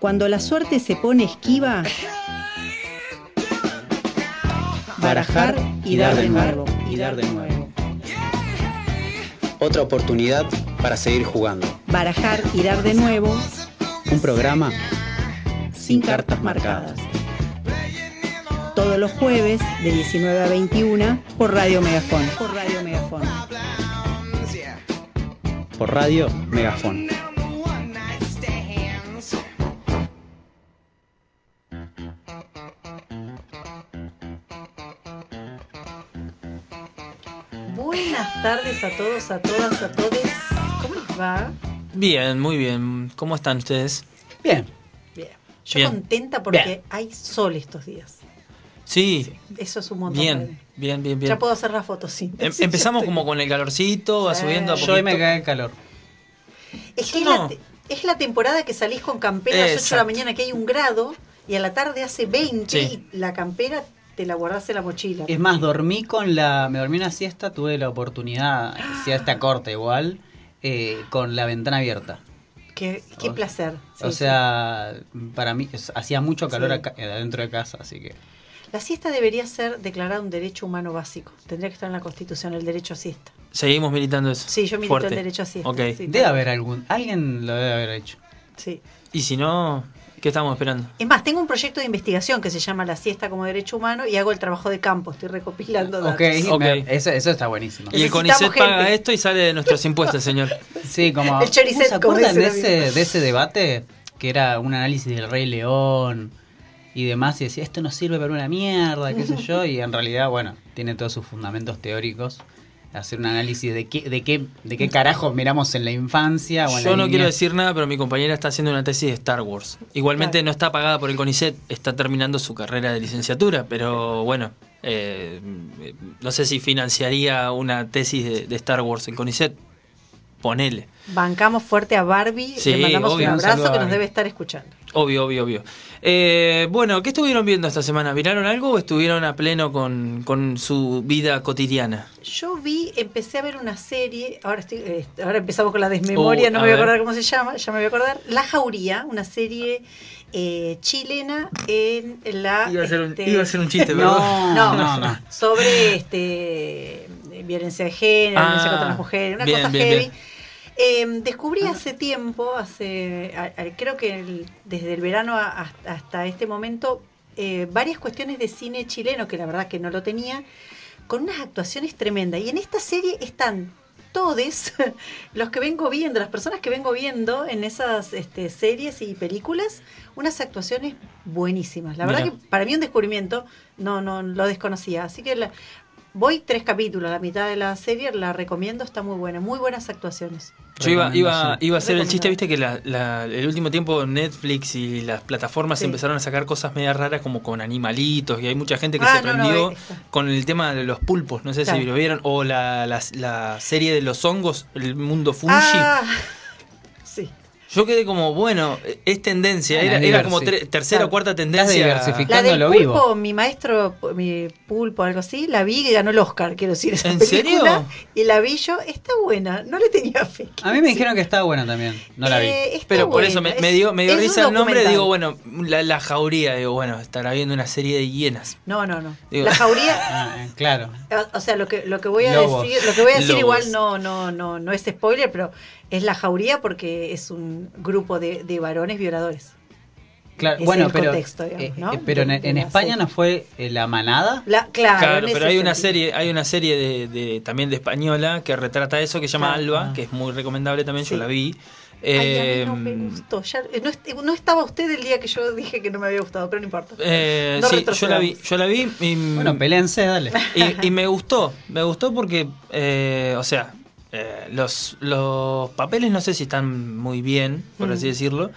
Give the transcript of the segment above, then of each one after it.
Cuando la suerte se pone esquiva, barajar y dar de nuevo, y dar de nuevo. Otra oportunidad para seguir jugando. Barajar y dar de nuevo Un programa sin cartas marcadas. Todos los jueves de 19 a 21 por Radio Megafón. Por Radio Megafón. por radio Megafón. A todos, a todas, a todos. ¿Cómo les va? Bien, muy bien. ¿Cómo están ustedes? Bien. Bien. Yo Bien. contenta porque Bien. hay sol estos días. Sí, Eso es un montón. bien, bien, bien, bien. Ya puedo hacer la foto, sí. Em- Sí, empezamos como con el calorcito, va Sí. subiendo a Yo poquito. hoy me cae el calor. Es que es, No. la, es la temporada que salís con campera a las 8 de la mañana que hay un grado y a la tarde hace 20 Sí. y la campera te la guardás en la mochila. Es más, dormí con la. Me dormí una siesta, tuve la oportunidad, siesta corta igual, eh, con la ventana abierta. Qué, qué O- placer. Sí, o sea, para mí es- hacía mucho calor Sí. acá, eh, adentro de casa, así que. La siesta debería ser declarada un derecho humano básico. Tendría que estar en la Constitución el derecho a siesta. Seguimos militando eso. Sí, yo milito Fuerte. el derecho a siesta. Ok. sí, Debe haber algún. Alguien lo debe haber hecho. sí. Y si no, ¿qué estamos esperando? Es más, tengo un proyecto de investigación que se llama La siesta como derecho humano y hago el trabajo de campo. Estoy recopilando datos. Ok, Ok. me- eso, eso está buenísimo. Y el CONICET paga esto y sale de nuestros impuestos, señor. Sí, como. El choricet, ¿Se como acuerdan de ese, de ese debate? Que era un análisis del Rey León y demás, y decía, esto no sirve para una mierda, qué sé yo, y en realidad, bueno, tiene todos sus fundamentos teóricos. Hacer un análisis de qué, de qué, de qué carajos miramos en la infancia. O en Yo la no quiero decir nada, pero mi compañera está haciendo una tesis de Star Wars. Igualmente Claro. no está pagada por el CONICET, está terminando su carrera de licenciatura, pero bueno, eh, no sé si financiaría una tesis de, de Star Wars en CONICET. Ponele. Bancamos fuerte a Barbie. Sí, Le mandamos obvio, un abrazo que nos debe estar escuchando. Obvio, obvio, obvio. Eh, bueno, ¿qué estuvieron viendo esta semana? ¿Miraron algo o estuvieron a pleno con, con su vida cotidiana? Yo vi, empecé a ver una serie, ahora estoy, eh, ahora empezamos con la desmemoria, Uh, no me voy a ver. acordar cómo se llama, ya me voy a acordar. La Jauría, una serie eh, chilena en la Iba a ser un, este, iba a ser un chiste, perdón. No, No, no, no. sobre este violencia de género, Ah, violencia contra las mujeres, una bien, cosa bien, heavy. bien. Eh, descubrí hace tiempo, hace a- a- creo que el- desde el verano a- hasta, este momento, eh, varias cuestiones de cine chileno que la verdad que no lo tenía, con unas actuaciones tremendas. Y en esta serie están todos los que vengo viendo, las personas que vengo viendo en esas este, series y películas, unas actuaciones buenísimas. La verdad que para mí un descubrimiento, no, no lo desconocía. Así que la- voy tres capítulos, la mitad de la serie, la recomiendo, está muy buena, muy buenas actuaciones. Yo iba, iba, iba a hacer el chiste, viste que la, la- el último tiempo Netflix y las plataformas Sí. empezaron a sacar cosas medio raras como con animalitos y hay mucha gente que Ah, se no, no, prendió con el tema de los pulpos, no sé Claro. si lo vieron, o la, la, la serie de los hongos, el mundo fungi. Ah. Yo quedé como, bueno, es tendencia, era, era como tercera o cuarta Estás tendencia. diversificando. La del lo pulpo, vivo. mi maestro, mi pulpo, algo así, la vi y ganó el Oscar, quiero decir, esa ¿En película. serio? Y la vi yo, está buena, no le tenía fe. A mí me dijeron que estaba buena también, no la vi. Eh, Pero por eso me, dio, me dio es risa el nombre, digo, bueno, la, la jauría, digo, bueno, estará viendo una serie de hienas. No, no, no. Digo- La jauría, Ah, eh, claro. o- o sea, lo que, lo que voy a Lobos. decir, lo que voy a decir Lobos. igual no, no, no, no es spoiler, pero es la jauría porque es un grupo de, de varones violadores. Claro, bueno, es el pero, contexto, digamos, eh, ¿no? eh, pero en, De- España serie. no fue eh, la manada. La, claro, Claro, pero hay una serie, hay una serie de, de- también de española que retrata eso que se llama Claro. Alba, que es muy recomendable también, Sí. yo la vi. Ay, a mí no me Eh, gustó. Ya- eh, no, no estaba usted el día que yo dije que no me había gustado, pero no importa. eh, No sí, yo la vi, yo la vi y, Bueno, pelense, dale. y- y me gustó, me gustó porque, eh, o sea, eh, los, los papeles no sé si están muy bien, por Mm. así decirlo,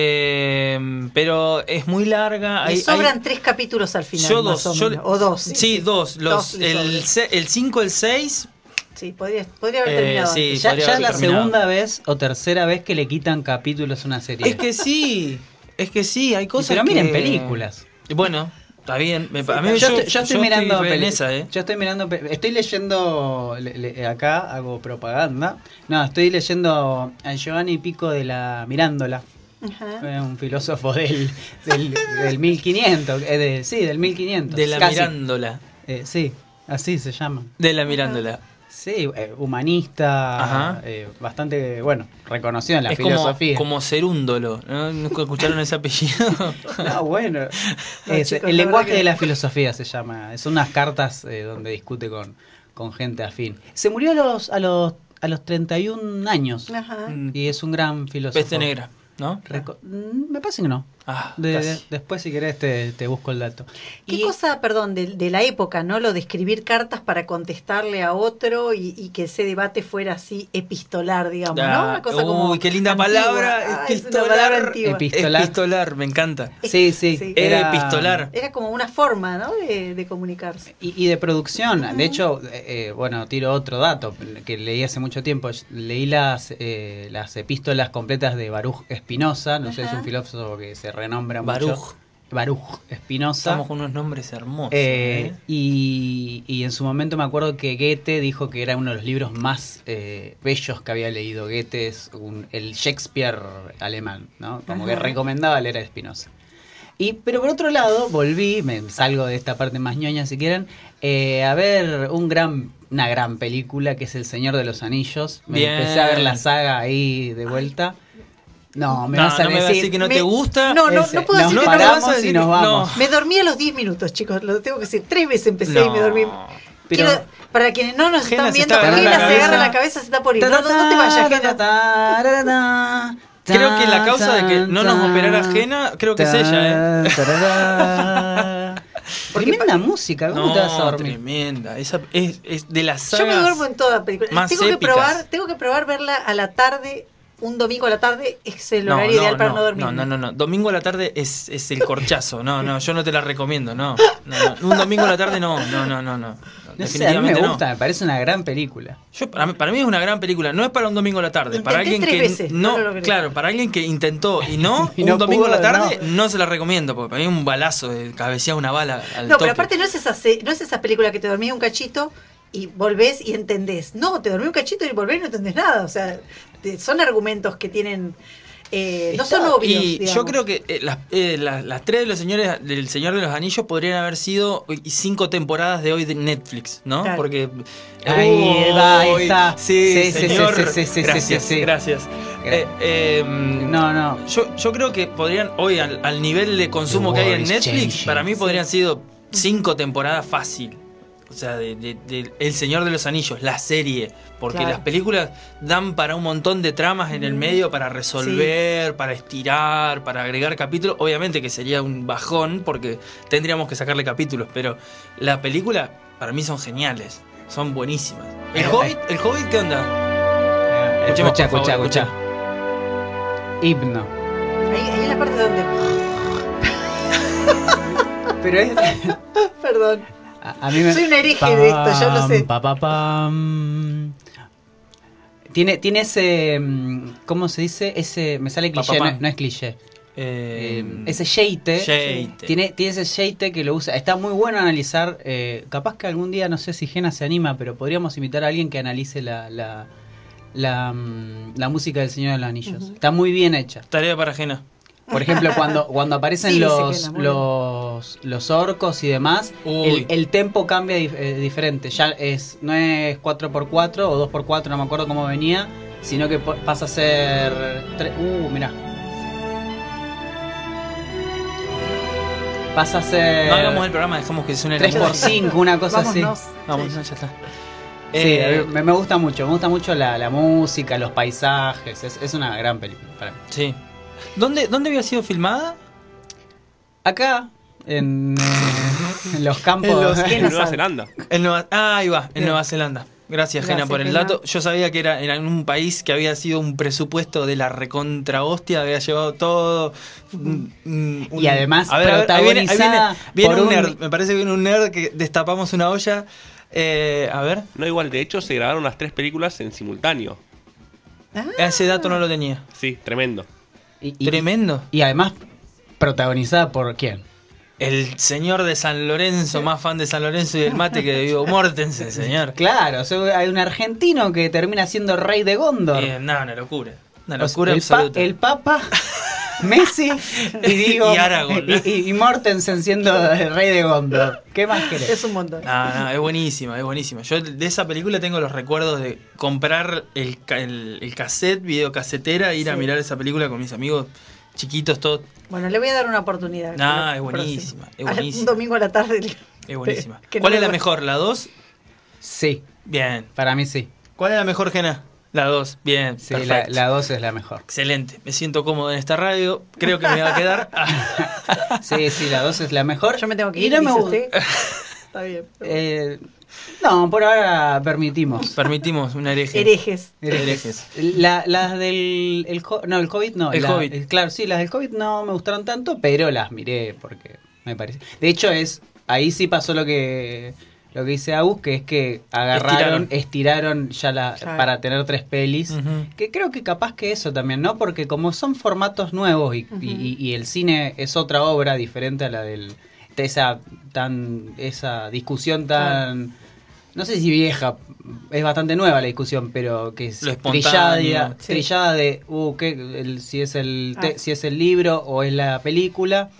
eh, pero es muy larga. Hay- sobran hay- tres capítulos al final. yo más dos, o, yo- o dos. Sí, dos. Los, Dos el, sobran. se- el 5, el 6 Sí, podría, podría haber Eh, terminado. sí. antes. Ya, podría ya es la terminado. segunda vez o tercera vez que le quitan capítulos a una serie. Es que sí, es que sí, hay cosas Pero miren que- películas. Bueno, está bien. Me, a mí yo, yo, estoy, yo estoy mirando en peli- esa, ¿eh? yo estoy mirando estoy leyendo le- le- acá hago propaganda no estoy leyendo a Giovanni Pico de la Mirándola Ajá. Un filósofo del, del, del 1500, eh, de- sí, del 1500. De la casi. Mirándola. Eh, sí, así se llama. De la Mirándola. Sí, eh, humanista, Ajá. eh, bastante, bueno, reconocido en la es como, filosofía. como Cerúndolo. ¿no? ¿Nunca escucharon ese apellido? No, bueno. No, Es- chicos, el la lenguaje que- de la filosofía se llama. Son unas cartas eh, donde discute con, con gente afín. Se murió a los, a los, a los 31 años. Ajá. Y es un gran filósofo. Peste negra, ¿no? Reco- Mm, Me parece que no. Ah, De- de- después, si querés, te, te busco el dato. Qué Y- cosa, perdón, de, de la época, ¿no? Lo de escribir cartas para contestarle a otro y, y que ese debate fuera así epistolar, digamos, ¿no? Ah, Una cosa como uy, qué linda antigua. palabra, Ah, es una epistolar. palabra Epistolar. Epistolar, me encanta. Sí, sí. Sí. Era epistolar. Era como una forma, ¿no? De, de comunicarse. Y, y de producción, de hecho, eh, eh, bueno, tiro otro dato que leí hace mucho tiempo. Leí las, eh, las epístolas completas de Baruch Espinosa, no sé, es un filósofo que se renombra Baruch. mucho. Baruch Espinosa. Estamos con unos nombres hermosos. Eh, ¿eh? y, y en su momento me acuerdo que Goethe dijo que era uno de los libros más eh, bellos que había leído. Goethe es un- el Shakespeare alemán, ¿no? Como que recomendaba leer a Espinosa. Y, pero por otro lado, volví, me salgo de esta parte más ñoña si quieren, eh, a ver un gran, una gran película que es El Señor de los Anillos. Me Bien. empecé a ver la saga ahí de vuelta. No, me No, vas a no me decir, vas a decir que no Me- te gusta. No, no, Ese, no puedo nos decir que no. vas a y decir nos vamos. no. Me dormí a los 10 minutos, chicos, lo tengo que decir. Tres veces empecé y me dormí. Pero- Quiero- para quienes no nos Gena están se viendo, está Gena se la agarra la cabeza, se está por ir. No, no, no te vayas, Gena. Creo que la causa de que no nos operara ajena, creo que es ella, ¿eh? Porque Tremenda música, ¿cómo te vas a No, dormir? tremenda. Esa es, es de las Yo sagas. me duermo en toda película. más Tengo que probar, tengo que probar verla a la tarde, un domingo a la tarde, es el horario no, ideal para no, no, dormir. No, no, no, no. Domingo a la tarde es, es el corchazo. No, no, yo no te la recomiendo, no. No, no. Un domingo a la tarde no, no, no, no, no. No sé, a mí me Definitivamente no. gusta, me parece una gran película. Yo, para, mí, para mí es una gran película. No es para un domingo a la tarde. para alguien tres que veces, no, claro, para alguien que intentó y no, Y un domingo a la tarde no. no. se la recomiendo, porque para mí es un balazo de cabecear una bala al No, pero aparte no es esa se- no es esa película que te dormís un cachito y volvés y entendés. No, te dormís un cachito y volvés y no entendés nada. O sea, son argumentos que tienen. eh, no son obvios. Y digamos. yo creo que eh, las, eh, las, las tres de los señores del Señor de los Anillos podrían haber sido cinco temporadas de hoy de Netflix, ¿no? Claro. Porque Ahí va, ahí está. Sí, Sí, sí, sí, señor. sí, sí, sí, gracias, sí, sí. gracias. Eh, eh, No, no. Yo, yo creo que podrían, hoy al, al nivel de consumo The que hay en Netflix, changing. para mí podrían sido cinco temporadas fácil. O sea, de, de- de El Señor de los Anillos, la serie. Porque Claro. las películas dan para un montón de tramas en el medio para resolver, para estirar, para agregar capítulos. Obviamente que sería un bajón porque tendríamos que sacarle capítulos, pero la película para mí son geniales. Son buenísimas. ¿El Eh, Hobbit? ¿El Hobbit qué onda? Escucha, escucha, escucha. Himno. Ahí, ahí en la parte donde. Pero es. Perdón. A, a mí me... Soy un hereje de esto, yo lo sé. Pa, pa, pam. Tiene, tiene ese. mm, ¿Cómo se dice? Ese. Me sale Pa, cliché, pa, no, no es cliché. Eh, ese sheite. Sheite. Tiene, tiene ese sheite que lo usa. Está muy bueno analizar. eh, capaz que algún día, no sé si Gena se anima, pero podríamos invitar a alguien que analice la, la, la, mm, la música del Señor de los Anillos. Está muy bien hecha. Tarea para ajena. Por ejemplo, cuando, cuando aparecen Sí, los, los, los orcos y demás, el, el tempo cambia dif- eh, diferente. Ya es no es 4x4 o 2x4, no me acuerdo cómo venía, sino que pasa a ser... Uh, mirá. Pasa a ser... No hagamos el programa, dejamos que suene la 3x5, música. una cosa así. Vamos, Sí. no, ya está. Sí, Eh, me gusta mucho, me gusta mucho la, la música, los paisajes, es, es una gran película para mí. sí. ¿Dónde, ¿Dónde había sido filmada? Acá, en, eh, en los campos... En los- En Nueva? Zelanda. En Nueva, ah, ahí va, en Bien. Nueva Zelanda. Gracias, Gracias, Gena, por el Gena. dato. Yo sabía que era, era en un país que había sido un presupuesto de la recontra hostia, había llevado todo. un- un- Y además ahí viene, ahí viene- protagonizada viene por un un- nerd, me parece que viene un nerd que destapamos una olla. Eh, a ver, No, igual, de hecho se grabaron las tres películas en simultáneo. Ah, ese dato no lo tenía. Sí, tremendo. Y- y- Tremendo. Y además, protagonizada por quién? El señor de San Lorenzo, más fan de San Lorenzo y del mate que de Vivo Mortensen, señor. Claro, o sea, hay un argentino que termina siendo rey de Gondor. Eh, no, una locura. Una O sea, locura el, pa- absoluta. el Papa Messi y digo. Y Aragorn. Y, y- y Mortensen siendo el rey de Gondor. ¿Qué más querés? Es un montón. No, no, es buenísima, es buenísima. Yo de esa película tengo los recuerdos de comprar el, el, el cassette, videocasetera, ir a mirar esa película con mis amigos chiquitos, todos. Bueno, le voy a dar una oportunidad. Creo- es buenísima, es buenísima. Un domingo a la tarde. Es buenísima. No ¿Cuál es la mejor? ¿La 2? Sí, Bien. para mí sí. ¿Cuál es la mejor, Gena? La 2. Bien. Sí, la, perfecto. la 2 es la mejor. Excelente. Me siento cómodo en esta radio. Creo que me va a quedar. Sí, sí, la 2 es la mejor. Yo me tengo que Y ir. no me gusta. Está bien. Eh, no, por ahora permitimos. Permitimos un hereje. Herejes. Herejes. La- las del el, no, el COVID no. El la- el- claro, sí, las del COVID no me gustaron tanto, pero las miré porque me parece. De hecho, es ahí sí pasó lo que lo que dice Agus, que es que agarraron, estiraron, ya la Claro. para tener tres pelis. Que creo que capaz que eso también, ¿no? Porque como son formatos nuevos y, y- y- y el cine es otra obra diferente a la del de esa tan esa discusión tan no sé si vieja, es bastante nueva la discusión, pero que es trillada. Sí. trillada de uh, ¿qué? El- si es el te- Ah. si es el libro o es la película.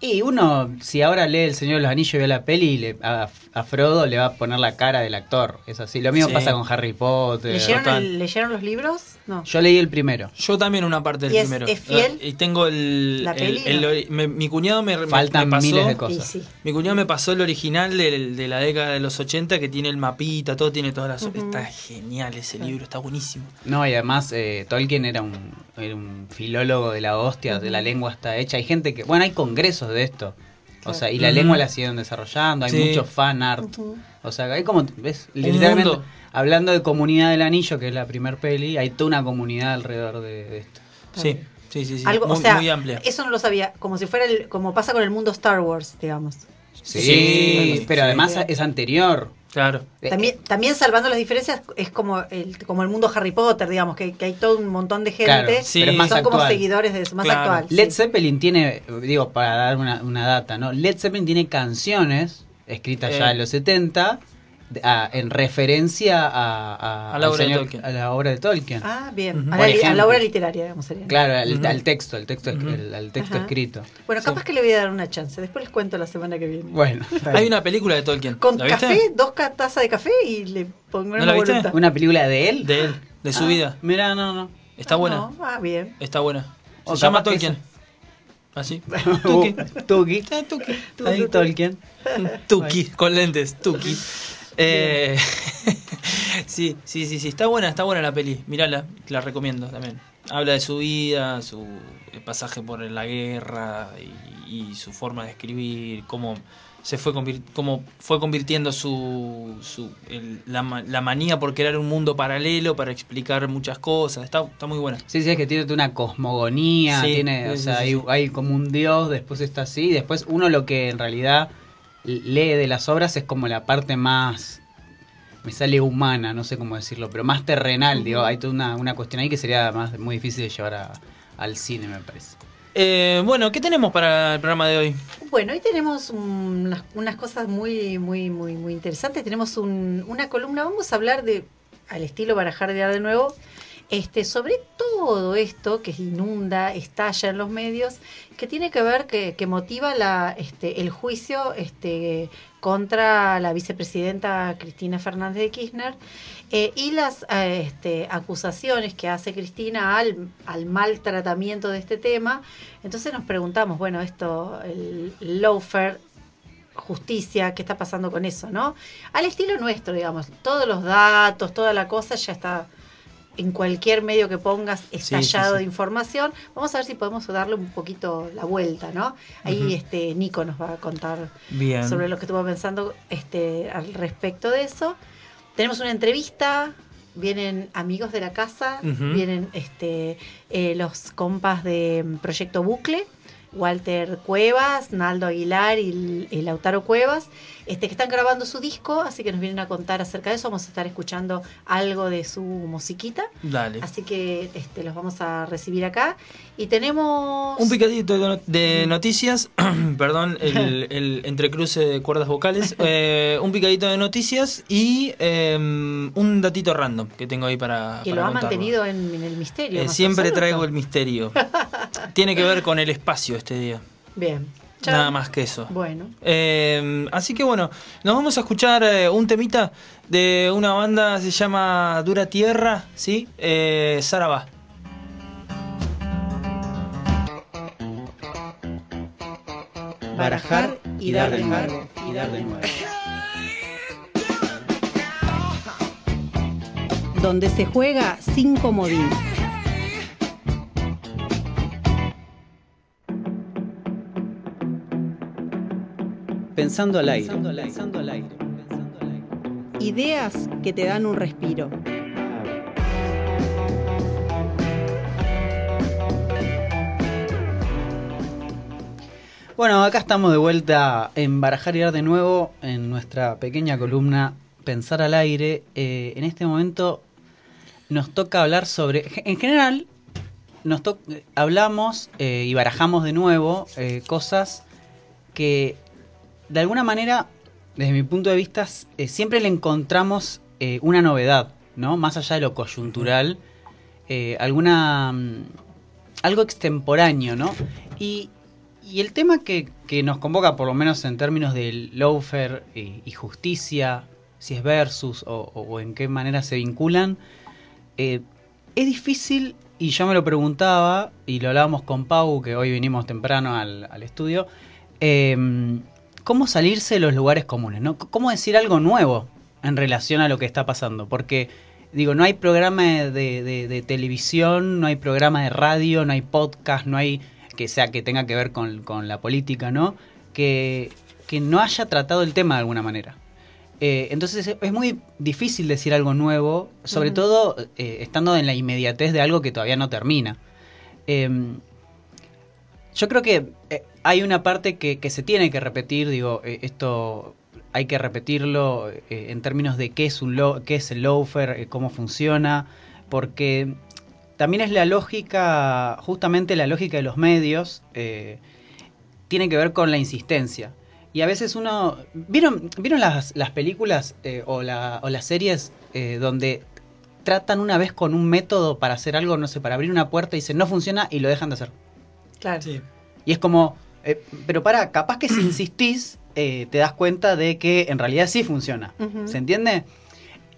Y uno, si ahora lee El Señor de los Anillos y ve la peli, le- a, a Frodo le va a poner la cara del actor. Es así. Lo mismo Sí. pasa con Harry Potter. ¿Leyeron, el- ¿Leyeron los libros? No. Yo leí el primero. Yo también una parte del ¿Y es- primero. es fiel? Y tengo el. ¿La el- peli? el me- mi cuñado me, Faltan me pasó. miles de cosas. sí. Mi cuñado me pasó el original del- de, la década de los 80 que tiene el mapita, todo tiene todas las. Está genial ese libro, está buenísimo. No, y además eh, Tolkien era un, era un filólogo de la hostia, de la lengua está hecha. Hay gente que, bueno, hay congresos de esto. O sea, y la lengua la siguen desarrollando, hay Sí. mucho fan art. O sea, hay como, ves, literalmente, mundo. hablando de Comunidad del Anillo, que es la primer peli, hay toda una comunidad alrededor de, de esto. Sí, sí, sí, sí. Algo, muy, o sea, muy amplia. eso no lo sabía, como si fuera el, como pasa con el mundo Star Wars, digamos. Sí, Sí, pero sí. además es anterior. Claro. Eh, También, también salvando las diferencias, es como el, como el mundo Harry Potter, digamos, que, que hay todo un montón de gente Claro, Sí. pero es más son como seguidores de eso, más Claro. actual. Led sí. Zeppelin tiene, digo, para dar una, una data, ¿no? Led Zeppelin tiene canciones escritas Eh. ya en los 70 de- a- en referencia a, a, A la al obra de señor- Tolkien. a la obra de Tolkien. Ah, bien. A, la, a obra literaria, digamos, sería. Claro, al, Ujú. al texto, el texto, el, al texto escrito. Bueno, capaz que le voy a dar una chance. Después les cuento la semana que viene. Bueno, Hay una película de Tolkien. Con ¿La viste? café, dos tazas de café y le pongo ¿No una la viste? voluntad. una película de él. De él, de su Ah, vida. Mira, no, no. Está Ah, buena. no. Ah, bien. Está buena. Se O llama Tolkien. Así. Uh, Tuki. Tuki. Ah, Tuki. Ahí, Tolkien. Tuki, con lentes, Tuki. Eh, sí, sí, sí, sí, está buena, está buena la peli, mirala, la recomiendo también. Habla de su vida, su pasaje por la guerra y, y su forma de escribir, cómo se fue cómo fue convirtiendo su, su el- la, la manía por crear un mundo paralelo para explicar muchas cosas. Está, está muy buena. Sí, sí, es que tiene una cosmogonía, Sí, tiene, sí, o sea, sí, hay, hay como un dios, después está así, después uno lo que en realidad lee de las obras es como la parte más, me sale humana, no sé cómo decirlo, pero más terrenal, digo, hay toda una, una cuestión ahí que sería más muy difícil de llevar a- al cine, me parece. Eh, bueno, ¿qué tenemos para el programa de hoy? Bueno, hoy tenemos unas, unas cosas muy, muy, muy, muy interesantes. Tenemos un- una columna, vamos a hablar de, al estilo Barajardear de nuevo, este, sobre todo esto que inunda, estalla en los medios, que tiene que ver, que, motiva este, el juicio este, contra la vicepresidenta Cristina Fernández de Kirchner eh, y las eh, este, acusaciones que hace Cristina al, al mal de este tema. Entonces nos preguntamos, bueno, esto, el lawfare, justicia, ¿qué está pasando con eso, no? Al estilo nuestro, digamos, todos los datos, toda la cosa ya está en cualquier medio que pongas estallado sí, sí. de información. Vamos a ver si podemos darle un poquito la vuelta, ¿no? Ahí este Nico nos va a contar Bien. sobre lo que estuvo pensando este, al respecto de eso. Tenemos una entrevista, vienen amigos de la casa, vienen este, eh, los compas de mm, Proyecto Bucle, Walter Cuevas, Naldo Aguilar y, y Lautaro Cuevas, este, que están grabando su disco, así que nos vienen a contar acerca de eso. Vamos a estar escuchando algo de su musiquita. Dale. Así que este, los vamos a recibir acá. Y tenemos... Un picadito de, noticias, perdón, el, el entrecruce de cuerdas vocales. Eh, un picadito de noticias y eh, un datito random que tengo ahí para. que para lo ha contarlo. mantenido en, en el misterio. Eh, siempre absoluto. traigo el misterio. tiene que ver con el espacio este día. Bien. Chao. Nada más que eso. Bueno. Eh, así que bueno, nos vamos a escuchar eh, un temita de una banda se llama Dura Tierra, ¿sí? Eh, Sarabá. Barajar y dar de nuevo. y dar de nuevo. donde se juega sin comodín. Pensando al aire. Ideas que te dan un respiro. Bueno, acá estamos de vuelta en Barajar y Dar de nuevo en nuestra pequeña columna Pensar al aire. Eh, en este momento nos toca hablar sobre. En general, nos to- hablamos eh, y barajamos de nuevo eh, cosas que de alguna manera, desde mi punto de vista, eh, siempre le encontramos eh, una novedad, ¿no? Más allá de lo coyuntural, eh, alguna. mm, algo extemporáneo, ¿no? Y, el tema que, nos convoca, por lo menos en términos de lawfare y, justicia, si es versus o, en qué manera se vinculan, es difícil, y yo me lo preguntaba, y lo hablábamos con Pau, que hoy vinimos temprano al, al estudio, eh, cómo salirse de los lugares comunes, ¿no? C- ¿Cómo decir algo nuevo en relación a lo que está pasando? Porque, digo, no hay programa de, de- de televisión, no hay programa de radio, no hay podcast, no hay que sea que tenga que ver con, con la política, ¿no? Que, que no haya tratado el tema de alguna manera. Eh, entonces es- muy difícil decir algo nuevo, sobre todo eh, estando en la inmediatez de algo que todavía no termina. Em, yo creo que eh, hay una parte que, se tiene que repetir, digo, eh, esto hay que repetirlo eh, en términos de qué es, un lo- qué es el loafer, cómo funciona, porque también es la lógica, justamente la lógica de los medios, tiene que ver con la insistencia. Y a veces uno... ¿Vieron, ¿vieron las, las películas o, la- o las series donde tratan una vez con un método para hacer algo, no sé, para abrir una puerta y dicen no funciona y lo dejan de hacer? Claro. Y es como, eh, pero para, capaz que si insistís, eh, te das cuenta de que en realidad sí funciona. ¿Se entiende?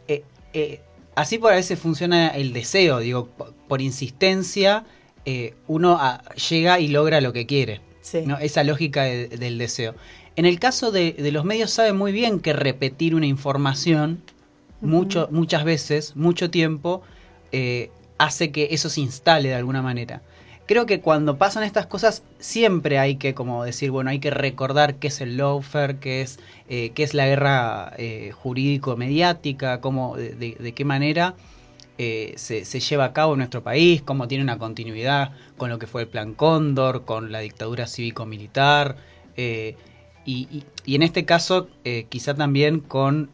Eh, eh, así por a veces funciona el deseo, digo, por, por insistencia, eh, uno ah, llega y logra lo que quiere. Sí. ¿no? Esa lógica de- del deseo. En el caso de, de los medios saben muy bien que repetir una información mucho, muchas veces, mucho tiempo, eh, hace que eso se instale de alguna manera. Creo que cuando pasan estas cosas siempre hay que como decir, bueno, hay que recordar qué es el lawfare, qué es, eh, qué es la guerra eh, jurídico-mediática, cómo, de, qué manera eh, se, lleva a cabo en nuestro país, cómo tiene una continuidad con lo que fue el Plan Cóndor, con la dictadura cívico-militar, y, y- y en este caso quizá también con,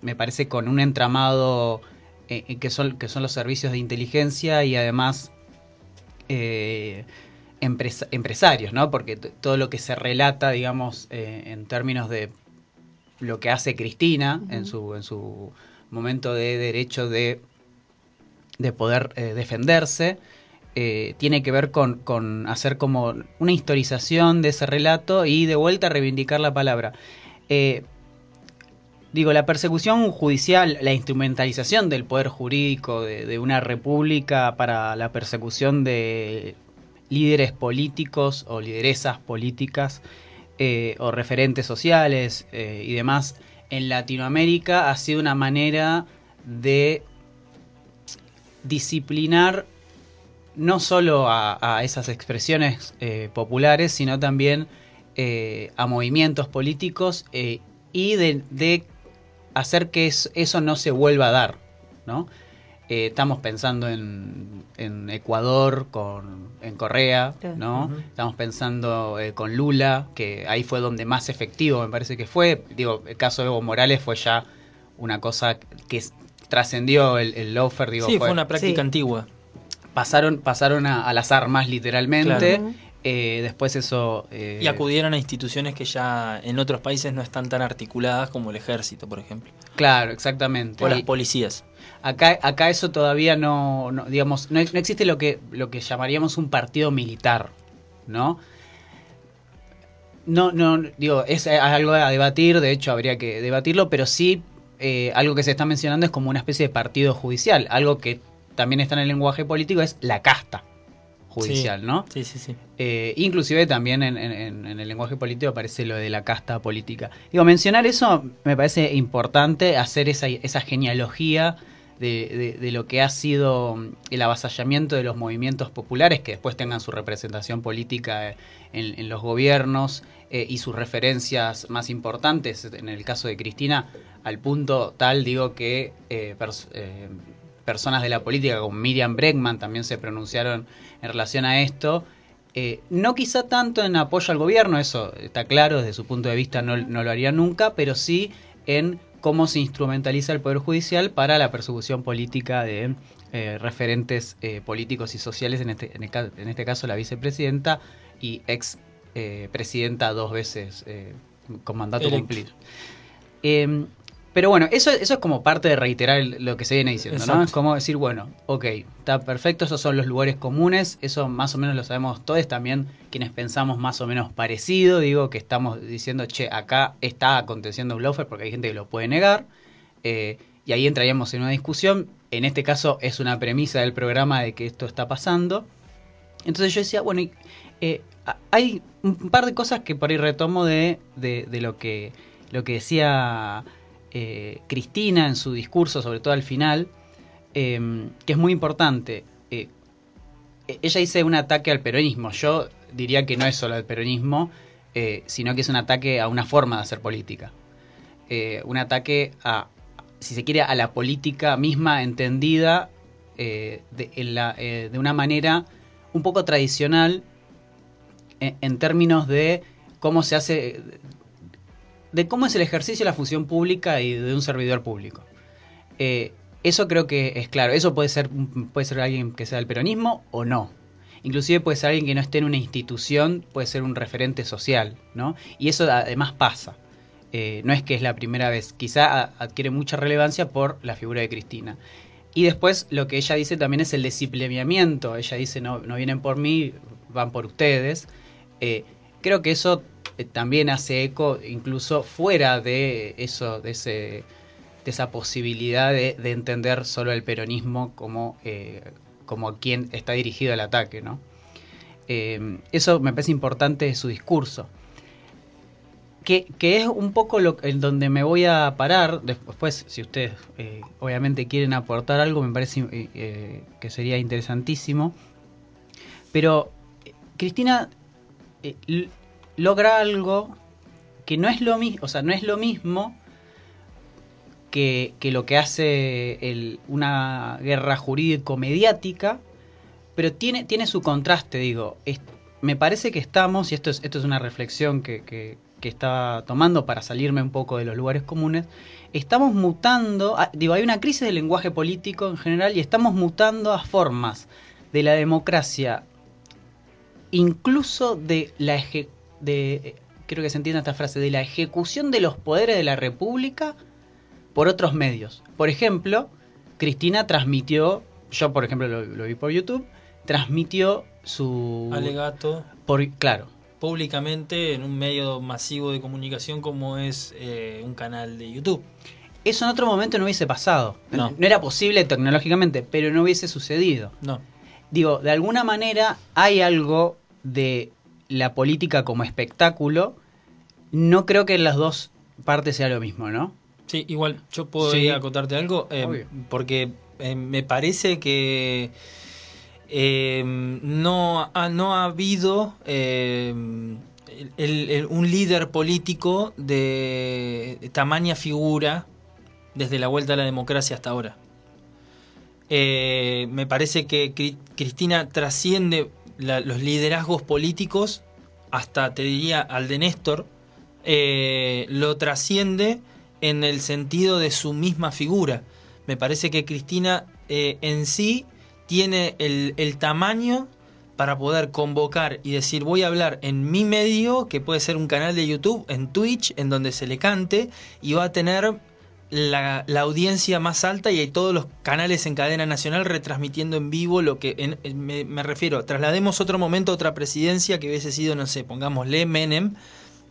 me parece, con un entramado que, son, que son los servicios de inteligencia y además eh, empresa- empresarios, ¿no? Porque todo lo que se relata, digamos, eh, en términos de lo que hace Cristina en, su, en su momento de derecho de, de poder eh, defenderse, eh, tiene que ver con, con hacer como una historización de ese relato y de vuelta reivindicar la palabra. Eh, digo, la persecución judicial, la instrumentalización del poder jurídico de, una república para la persecución de líderes políticos o lideresas políticas eh, o referentes sociales eh, y demás en Latinoamérica ha sido una manera de disciplinar no solo a, esas expresiones eh, populares, sino también a movimientos políticos y de hacer que es- eso no se vuelva a dar, ¿no? Eh, estamos pensando en, en Ecuador, con, en Correa. ¿no? Estamos pensando eh, con Lula, que ahí fue donde más efectivo me parece que fue. Digo, el caso de Evo Morales fue ya una cosa que trascendió el, el lawfare, digo, sí, fue una práctica Sí. antigua. pasaron, pasaron a, a las armas literalmente. Claro. Eh, después eso... eh, Y acudieron a instituciones que ya en otros países no están tan articuladas como el ejército, por ejemplo. Claro, exactamente. O las policías. acá, acá eso todavía no, no, digamos, no, no existe lo que, lo que llamaríamos un partido militar, ¿no? No, no, digo, es algo a debatir, de hecho habría que debatirlo, pero sí eh, algo que se está mencionando es como una especie de partido judicial, algo que también está en el lenguaje político es la casta judicial, Sí. ¿no? Sí, sí, sí. Eh, inclusive también en, en- en el lenguaje político aparece lo de la casta política. Digo, mencionar eso me parece importante, hacer esa, esa genealogía de, de- de lo que ha sido el avasallamiento de los movimientos populares, que después tengan su representación política en, en los gobiernos eh, y sus referencias más importantes, en el caso de Cristina, al punto tal, digo, que eh, personas de la política como Miriam Bregman también se pronunciaron en relación a esto. Eh, no quizá tanto en apoyo al gobierno, eso está claro, desde su punto de vista no, no lo haría nunca, pero sí en cómo se instrumentaliza el Poder Judicial para la persecución política de eh, referentes eh, políticos y sociales, en este, en, el en este caso la vicepresidenta y ex presidenta dos veces con mandato Electo. cumplido. Pero bueno, eso, eso es como parte de reiterar el- lo que se viene diciendo, ¿no? Es como decir, bueno, ok, está perfecto, esos son los lugares comunes, eso más o menos lo sabemos todos, también quienes pensamos más o menos parecido, digo que estamos diciendo, che, acá está aconteciendo un loafer porque hay gente que lo puede negar, eh, y ahí entraríamos en una discusión, en este caso es una premisa del programa de que esto está pasando, entonces yo decía, bueno, eh, hay un par de cosas que por ahí retomo de, de, de lo que lo que decía eh, Cristina en su discurso, sobre todo al final, eh, que es muy importante. Eh, e- ella dice un ataque al peronismo. Yo diría que no es solo al peronismo, sino que es un ataque a una forma de hacer política. Un ataque a, si se quiere, a la política misma entendida de, una manera un poco tradicional en términos de cómo se hace, de cómo es el ejercicio de la función pública y de un servidor público. Eh, eso creo que es claro. Eso puede ser, puede ser alguien que sea del peronismo o no. Inclusive puede ser alguien que no esté en una institución, puede ser un referente social, ¿no? Y eso además pasa. Eh, no es que es la primera vez, quizá adquiere mucha relevancia por la figura de Cristina. Y después lo que ella dice también es el disciplinamiento. Ella dice, no, no vienen por mí, van por ustedes. Eh, creo que eso también hace eco incluso fuera de eso, de, ese, de esa posibilidad de, de entender solo el peronismo como, eh, como quien está dirigido el ataque, ¿no? Eh, eso me parece importante de su discurso. Que, que es un poco en donde me voy a parar. Después, si ustedes eh, obviamente quieren aportar algo, me parece eh, eh, que sería interesantísimo. Pero eh, Cristina eh, logra algo que no es lo mismo, o sea, no es lo mismo que, que lo que hace una guerra jurídico-mediática, pero tiene, tiene su contraste, digo. Me parece que estamos, y esto es, esto es una reflexión que, que, estaba tomando para salirme un poco de los lugares comunes, estamos mutando, ah, digo, hay una crisis del lenguaje político en general y estamos mutando a formas de la democracia, incluso de la eje- de eh, creo que se entiende esta frase, de la ejecución de los poderes de la República por otros medios. Por ejemplo, Cristina transmitió, yo por ejemplo lo, lo vi por YouTube, transmitió su... Alegato Por, claro, públicamente en un medio masivo de comunicación como es eh, un canal de YouTube. eso en otro momento no hubiese pasado. No. no era posible tecnológicamente, pero no hubiese sucedido. No. Digo, de alguna manera hay algo de la política como espectáculo. No creo que en las dos partes sea lo mismo, ¿no? Sí, igual, yo puedo Sí. acotarte algo, eh, porque eh, me parece que eh, no, ha, no ha habido el- el- un líder político de tamaña figura desde la vuelta a la democracia hasta ahora. Me parece que Cri- Cristina trasciende los liderazgos políticos hasta, te diría, al de Néstor, eh, lo trasciende en el sentido de su misma figura. Me parece que Cristina eh, en sí tiene el, el tamaño para poder convocar y decir voy a hablar en mi medio, que puede ser un canal de YouTube, en Twitch, en donde se le cante, y va a tener la, la audiencia más alta y hay todos los canales en cadena nacional retransmitiendo en vivo lo que en- en- me, me refiero, traslademos otro momento, otra presidencia que hubiese sido, no sé, pongámosle Menem,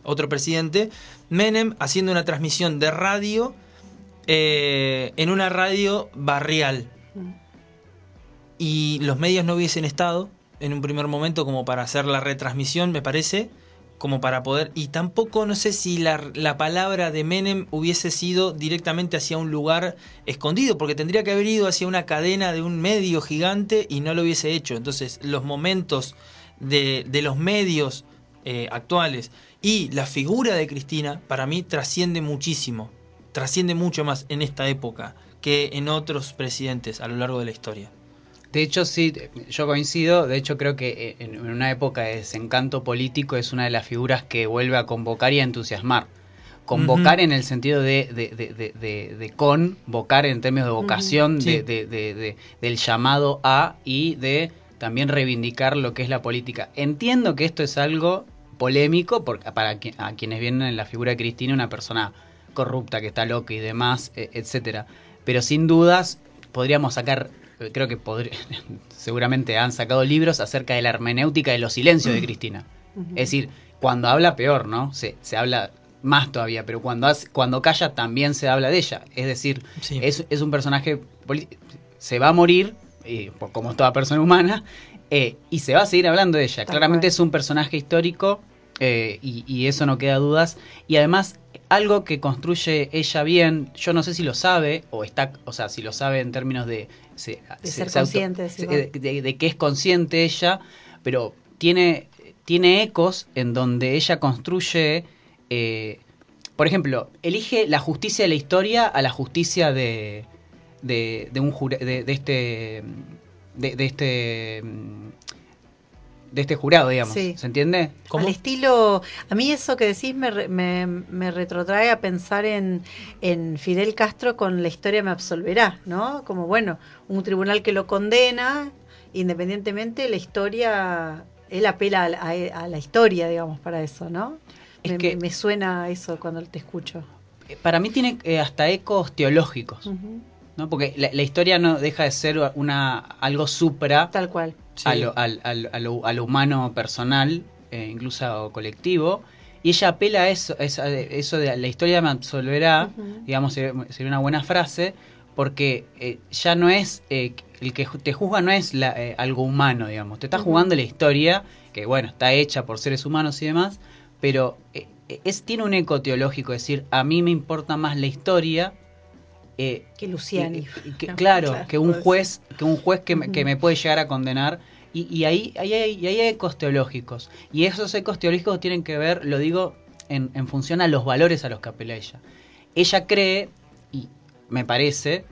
otro presidente, Menem haciendo una transmisión de radio eh, en una radio barrial. Y los medios no hubiesen estado en un primer momento como para hacer la retransmisión, me parece, como para poder... Y tampoco no sé si la, la palabra de Menem hubiese sido directamente hacia un lugar escondido, porque tendría que haber ido hacia una cadena de un medio gigante y no lo hubiese hecho. Entonces los momentos de, de los medios eh, actuales y la figura de Cristina, para mí, trasciende muchísimo, trasciende mucho más en esta época que en otros presidentes a lo largo de la historia. De hecho, sí, yo coincido. De hecho, creo que en en una época de desencanto político es una de las figuras que vuelve a convocar y a entusiasmar. Convocar en el sentido de, de, de, de, de- de convocar en términos de vocación, del llamado a y de también reivindicar lo que es la política. Entiendo que esto es algo polémico porque para a quienes vienen en la figura de Cristina, una persona corrupta, que está loca y demás, e- etcétera. Pero sin dudas podríamos sacar, eh, creo que podr- seguramente han sacado libros acerca de la hermenéutica de los silencios de Cristina. Ujú. Es decir, cuando habla peor, ¿no? Se, se habla más todavía, pero cuando, hace- cuando calla también se habla de ella. Es decir, Sí. es, es un personaje, se va a morir, eh, como toda persona humana, eh, y se va a seguir hablando de ella. Tal Claramente cual. es un personaje histórico eh, y, y eso no queda dudas. Y además, algo que construye ella bien, yo no sé si lo sabe, o está, o sea, si lo sabe en términos de... se- De se- ser se consciente, se- de, de- de que es consciente ella, pero tiene, tiene ecos en donde ella construye... eh, por ejemplo, elige la justicia de la historia a la justicia de, de, de un de, este de, de este mm, de este jurado, digamos. Sí. ¿Se entiende? ¿Cómo? Al estilo, a mí eso que decís me, me, me retrotrae a pensar en, en Fidel Castro con la historia me absolverá, ¿no? Como bueno, un tribunal que lo condena, independientemente la historia, él apela a, la- a- a la historia, digamos, para eso, ¿no? Es me, que- me suena eso cuando te escucho. Para mí tiene eh, hasta ecos teológicos. ¿No? Porque la, la historia no deja de ser una algo supra Tal cual. Sí. a, lo, al- al- a lo- a lo humano personal, eh, incluso colectivo, y ella apela a eso, eso de la historia me absolverá, digamos, sería, sería una buena frase, porque eh, ya no es, eh, el que te juzga no es la- eh, algo humano, digamos, te está jugando la historia, que bueno, está hecha por seres humanos y demás, pero eh, es, tiene un eco teológico, es decir, a mí me importa más la historia. Eh, Que Luciani. que- claro, Claro, que un juez, que un juez que, me- que Ujú. me puede llegar a condenar. Y, y ahí, ahí, hay, y ahí hay ecos teológicos. Y esos ecos teológicos tienen que ver, lo digo, en, en función a los valores a los que apela ella. Ella cree, y me parece,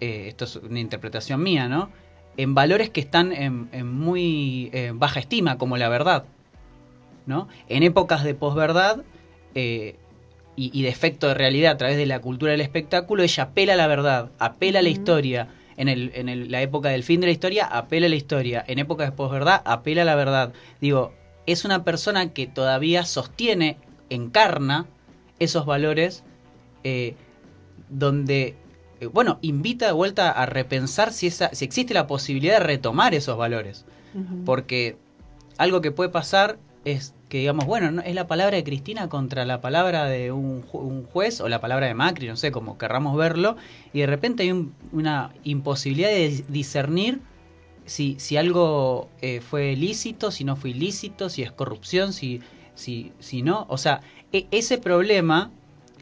eh, esto es una interpretación mía, ¿no? En valores que están en, en muy eh, baja estima, como la verdad. ¿no? En épocas de posverdad eh, y, y de efecto de realidad a través de la cultura del espectáculo, ella apela a la verdad, apela a la historia. En, el, en el- la época del fin de la historia, apela a la historia. En épocas de posverdad, apela a la verdad. Digo, es una persona que todavía sostiene, encarna esos valores eh, donde, eh, bueno, invita de vuelta a repensar si, esa, si existe la posibilidad de retomar esos valores. Porque algo que puede pasar es que digamos, bueno, ¿no? es la palabra de Cristina contra la palabra de un, ju- un juez o la palabra de Macri, no sé, como querramos verlo, y de repente hay un- una imposibilidad de discernir si, si algo eh, fue lícito, si no fue ilícito, si es corrupción, si, si, si no. O sea, e- ese problema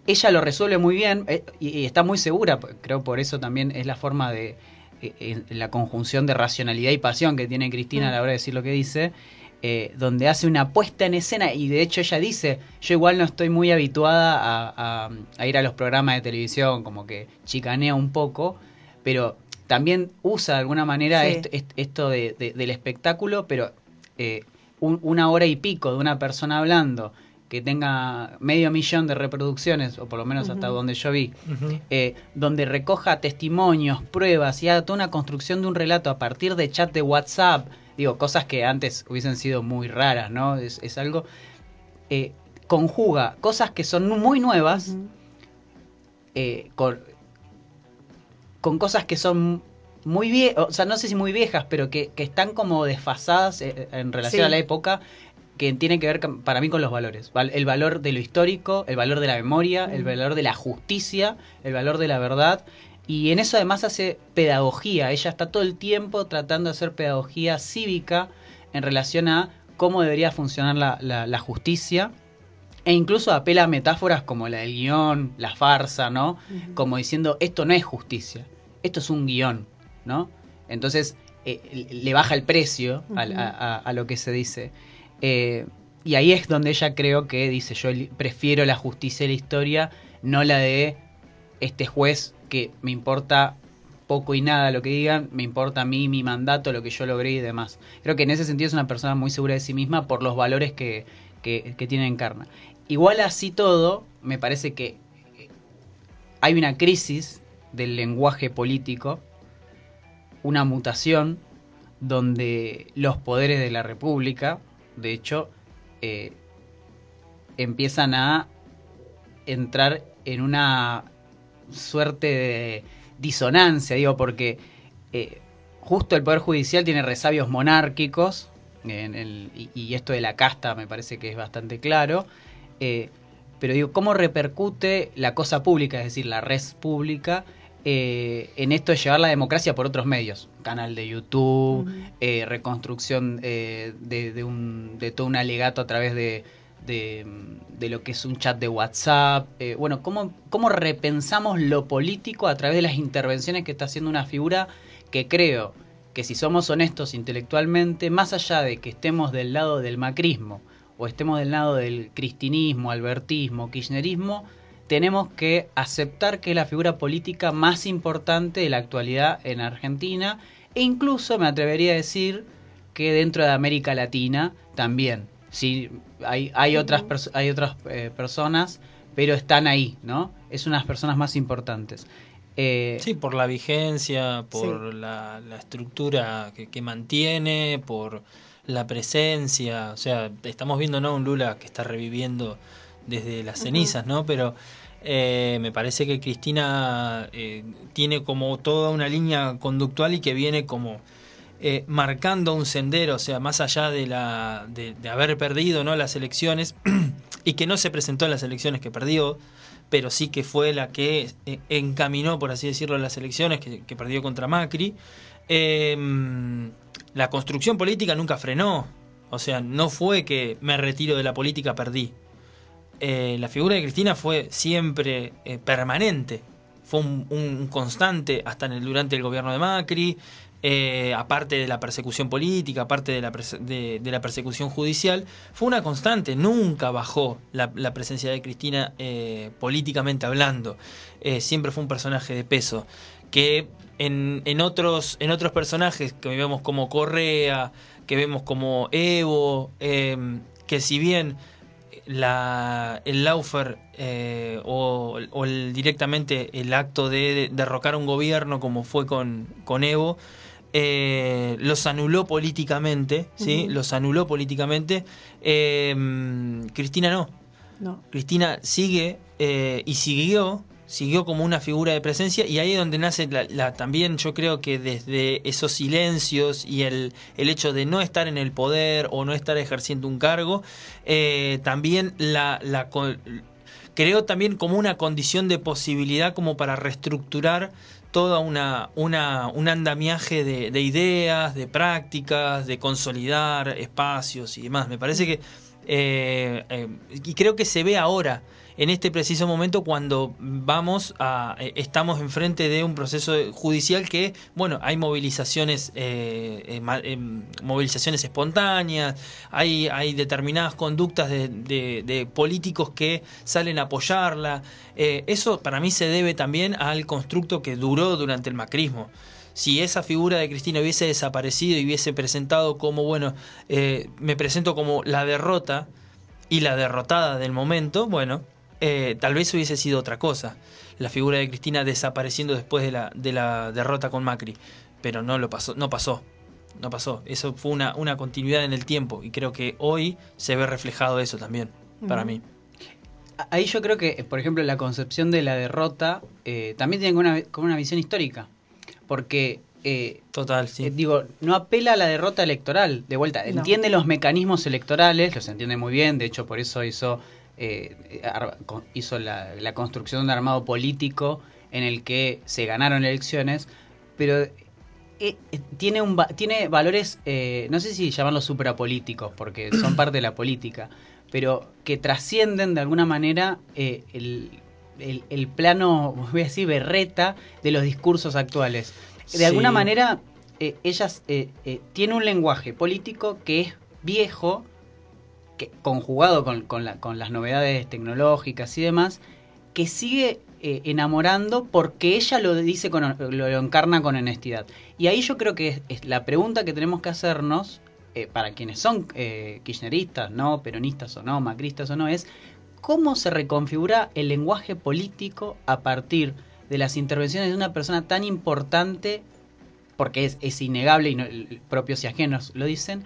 ella lo resuelve muy bien eh, y, y está muy segura, creo por eso también es la forma de eh, eh, la conjunción de racionalidad y pasión que tiene Cristina a la hora de decir lo que dice, eh, donde hace una puesta en escena y de hecho ella dice, yo igual no estoy muy habituada a, a- a ir a los programas de televisión, como que chicanea un poco, pero también usa de alguna manera Sí. esto, est- esto de- de- del espectáculo, pero eh, un- una hora y pico de una persona hablando que tenga medio millón de reproducciones, o por lo menos hasta donde yo vi, eh, donde recoja testimonios, pruebas y haga toda una construcción de un relato a partir de chat de WhatsApp, digo, cosas que antes hubiesen sido muy raras, ¿no? Es, es algo... eh, conjuga cosas que son muy nuevas eh, con, con cosas que son muy viejas, o sea, no sé si muy viejas, pero que, que están como desfasadas eh, en relación Sí. a la época, que tienen que ver para mí con los valores. Val- El valor de lo histórico, el valor de la memoria, el valor de la justicia, el valor de la verdad. Y en eso además hace pedagogía. Ella está todo el tiempo tratando de hacer pedagogía cívica en relación a cómo debería funcionar la, la- la justicia. E incluso apela a metáforas como la del guion, la farsa, ¿no? Como diciendo esto no es justicia, esto es un guion, ¿no? Entonces eh, le baja el precio a, a- a lo que se dice. Eh, y ahí es donde ella creo que dice, yo prefiero la justicia y la historia, no la de este juez que me importa poco y nada lo que digan, me importa a mí, mi mandato, lo que yo logré y demás. Creo que en ese sentido es una persona muy segura de sí misma por los valores que, que, que tiene. Igual así todo, me parece que hay una crisis del lenguaje político, una mutación donde los poderes de la República, de hecho, eh, empiezan a entrar en una suerte de disonancia, digo, porque eh, justo el Poder Judicial tiene resabios monárquicos, en el- y, y esto de la casta me parece que es bastante claro, eh, pero digo, ¿cómo repercute la cosa pública, es decir, la red pública, eh, en esto de llevar la democracia por otros medios? Canal de YouTube, reconstrucción de, de un, de todo un alegato a través de, de, de lo que es un chat de WhatsApp. Eh, bueno, ¿cómo, ¿cómo repensamos lo político a través de las intervenciones que está haciendo una figura que creo que si somos honestos intelectualmente, más allá de que estemos del lado del macrismo o estemos del lado del cristinismo, albertismo, kirchnerismo, tenemos que aceptar que es la figura política más importante de la actualidad en Argentina e incluso me atrevería a decir que dentro de América Latina también. Sí, hay, hay otras, hay otras eh, personas, pero están ahí, ¿no? Es unas personas más importantes. Eh, Sí, por la vigencia, por Sí. la, la estructura que, que mantiene, por la presencia. O sea, estamos viendo ¿no? un Lula que está reviviendo desde las cenizas, ¿no? Pero eh, me parece que Cristina eh, tiene como toda una línea conductual y que viene como eh, marcando un sendero, o sea, más allá de, la, de, haber perdido ¿no? las elecciones y que no se presentó en las elecciones que perdió, pero sí que fue la que eh, encaminó, por así decirlo, las elecciones que, perdió contra Macri. Eh, la construcción política nunca frenó, o sea, no fue que me retiro de la política, perdí. Eh, la figura de Cristina fue siempre permanente, fue un, un constante hasta en el, durante el gobierno de Macri, eh, aparte de la persecución política, aparte de la, de, de la persecución judicial, fue una constante, nunca bajó la, presencia de Cristina eh, políticamente hablando, Eh, siempre fue un personaje de peso, que en, en, otros, en otros personajes que vemos como Correa, que vemos como Evo, eh, que si bien la, el Laufer o, o el, directamente el acto de derrocar un gobierno como fue con, con Evo, eh, los anuló políticamente, ¿sí? Los anuló políticamente. Eh, Cristina no. No. Cristina sigue eh, y siguió, siguió como una figura de presencia y ahí es donde nace la, la- también yo creo que desde esos silencios y el, el hecho de no estar en el poder o no estar ejerciendo un cargo, eh, también la, la creó también como una condición de posibilidad como para reestructurar toda una, una un andamiaje de, de ideas, de prácticas, de consolidar espacios y demás. Me parece que eh, eh, y creo que se ve ahora en este preciso momento cuando vamos a eh, estamos enfrente de un proceso judicial que bueno hay movilizaciones eh, eh, eh, movilizaciones espontáneas hay hay determinadas conductas de, de- de políticos que salen a apoyarla. Eh, eso para mí se debe también al constructo que duró durante el macrismo. Si esa figura de Cristina hubiese desaparecido y hubiese presentado como, bueno, eh, me presento como la derrota, y la derrotada del momento, bueno, eh, tal vez hubiese sido otra cosa. La figura de Cristina desapareciendo después de la, de la derrota con Macri. Pero no lo pasó, no pasó. No pasó. Eso fue una, una continuidad en el tiempo. Y creo que hoy se ve reflejado eso también, para mí. Ahí yo creo que, por ejemplo, la concepción de la derrota eh, también tiene una, como una visión histórica. Porque, eh, Total, sí. eh, digo, no apela a la derrota electoral. De vuelta, No. entiende los mecanismos electorales, los entiende muy bien. De hecho, por eso hizo, eh, hizo la, la construcción de un armado político en el que se ganaron elecciones. Pero eh, eh, tiene, un, tiene valores, eh, no sé si llamarlos suprapolíticos, porque son parte de la política, pero que trascienden de alguna manera el, el- el plano, voy a decir, berreta de los discursos actuales. De Sí. alguna manera, ellas eh, eh, tiene un lenguaje político que es viejo, conjugado con, con la- con las novedades tecnológicas y demás, que sigue eh, enamorando porque ella lo dice con, lo, encarna con honestidad. Y ahí yo creo que es, la pregunta que tenemos que hacernos, eh, para quienes son eh, kirchneristas, no, peronistas o no, macristas o no, es cómo se reconfigura el lenguaje político a partir de las intervenciones de una persona tan importante, porque es, es innegable y propios y ajenos lo dicen,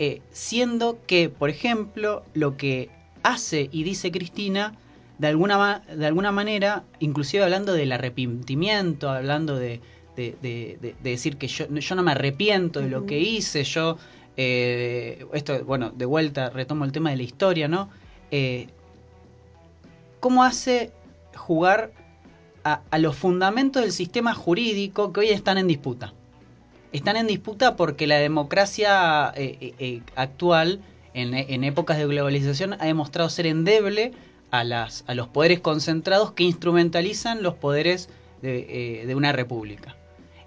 eh, siendo que, por ejemplo, lo que hace y dice Cristina, de alguna, de alguna manera, inclusive hablando del arrepentimiento, hablando de, de- de- de- de decir que yo, yo no me arrepiento de lo que hice, yo, eh, esto, bueno, de vuelta retomo el tema de la historia, ¿no? Eh, ¿Cómo hace jugar a, a los fundamentos del sistema jurídico que hoy están en disputa? Están en disputa porque la democracia eh, eh, eh, actual, en, en épocas de globalización, ha demostrado ser endeble a, las, a los poderes concentrados que instrumentalizan los poderes de, eh, de una república.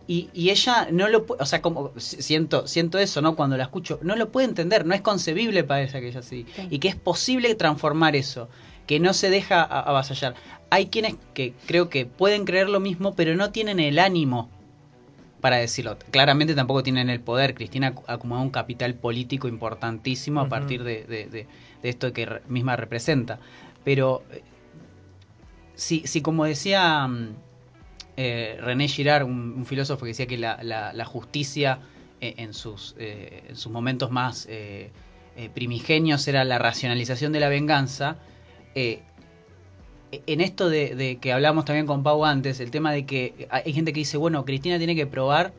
Y, y ella no lo puede, o sea, como si- siento, siento eso, ¿no? Cuando la escucho, no lo puede entender, no es concebible para ella que ella así. Sí. Y que es posible transformar eso, que no se deja avasallar. Hay quienes que creo que pueden creer lo mismo, pero no tienen el ánimo para decirlo. Claramente tampoco tienen el poder. Cristina acu- acumuló un capital político importantísimo a partir de, de- de- de esto que misma representa. Pero eh, si, si como decía mm, eh, René Girard, un, un filósofo que decía que la, la- la justicia eh, en, sus, eh, en sus momentos más primigenios era la racionalización de la venganza, en esto de, de que hablamos también con Pau antes, el tema de que hay gente que dice, bueno, Cristina tiene que probar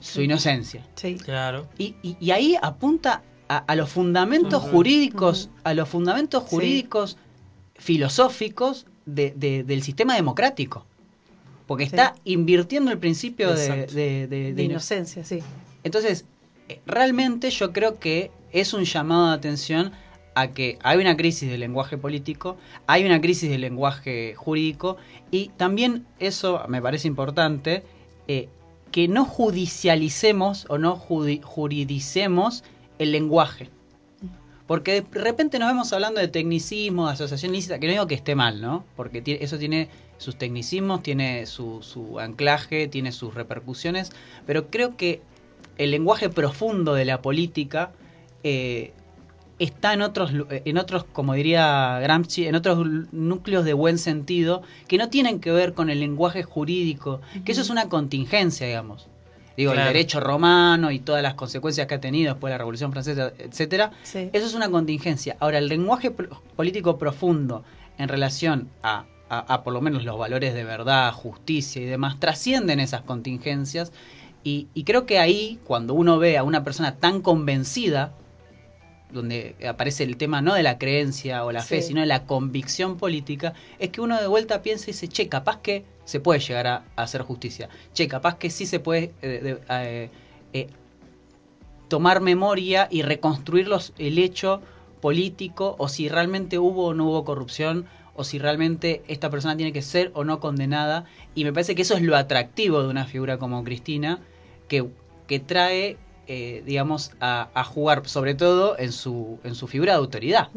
su inocencia. Sí. Claro. Y, y- y ahí apunta a, a los fundamentos jurídicos, a los fundamentos Sí. jurídicos filosóficos de- de- del sistema democrático. Porque Sí. está invirtiendo el principio de, de- de- De de ino- inocencia, sí. entonces, eh, realmente yo creo que es un llamado de atención a que hay una crisis del lenguaje político, hay una crisis del lenguaje jurídico y también eso me parece importante, eh, que no judicialicemos o no juridicemos el lenguaje. Porque de repente nos vemos hablando de tecnicismo, de asociación lícita, que no digo que esté mal, ¿no? Porque eso tiene sus tecnicismos, tiene su, su anclaje, tiene sus repercusiones, pero creo que el lenguaje profundo de la política eh, está en otros, lu- en otros, como diría Gramsci, en otros núcleos de buen sentido que no tienen que ver con el lenguaje jurídico, que eso es una contingencia, digamos. Digo, Claro. el derecho romano y todas las consecuencias que ha tenido después de la Revolución Francesa, etcétera, sí. eso es una contingencia. Ahora, el lenguaje pro- político profundo en relación a, a- a por lo menos los valores de verdad, justicia y demás, trascienden esas contingencias. Y, y creo que ahí, cuando uno ve a una persona tan convencida, donde aparece el tema no de la creencia o la fe, Sí. sino de la convicción política, es que uno de vuelta piensa y dice, che, capaz que se puede llegar a, a hacer justicia. Che, capaz que sí se puede eh, de- eh, eh, tomar memoria y reconstruir los, el hecho político o si realmente hubo o no hubo corrupción o si realmente esta persona tiene que ser o no condenada. Y me parece que eso es lo atractivo de una figura como Cristina, que, que trae, eh, digamos, a, jugar sobre todo en su, en su figura de autoridad.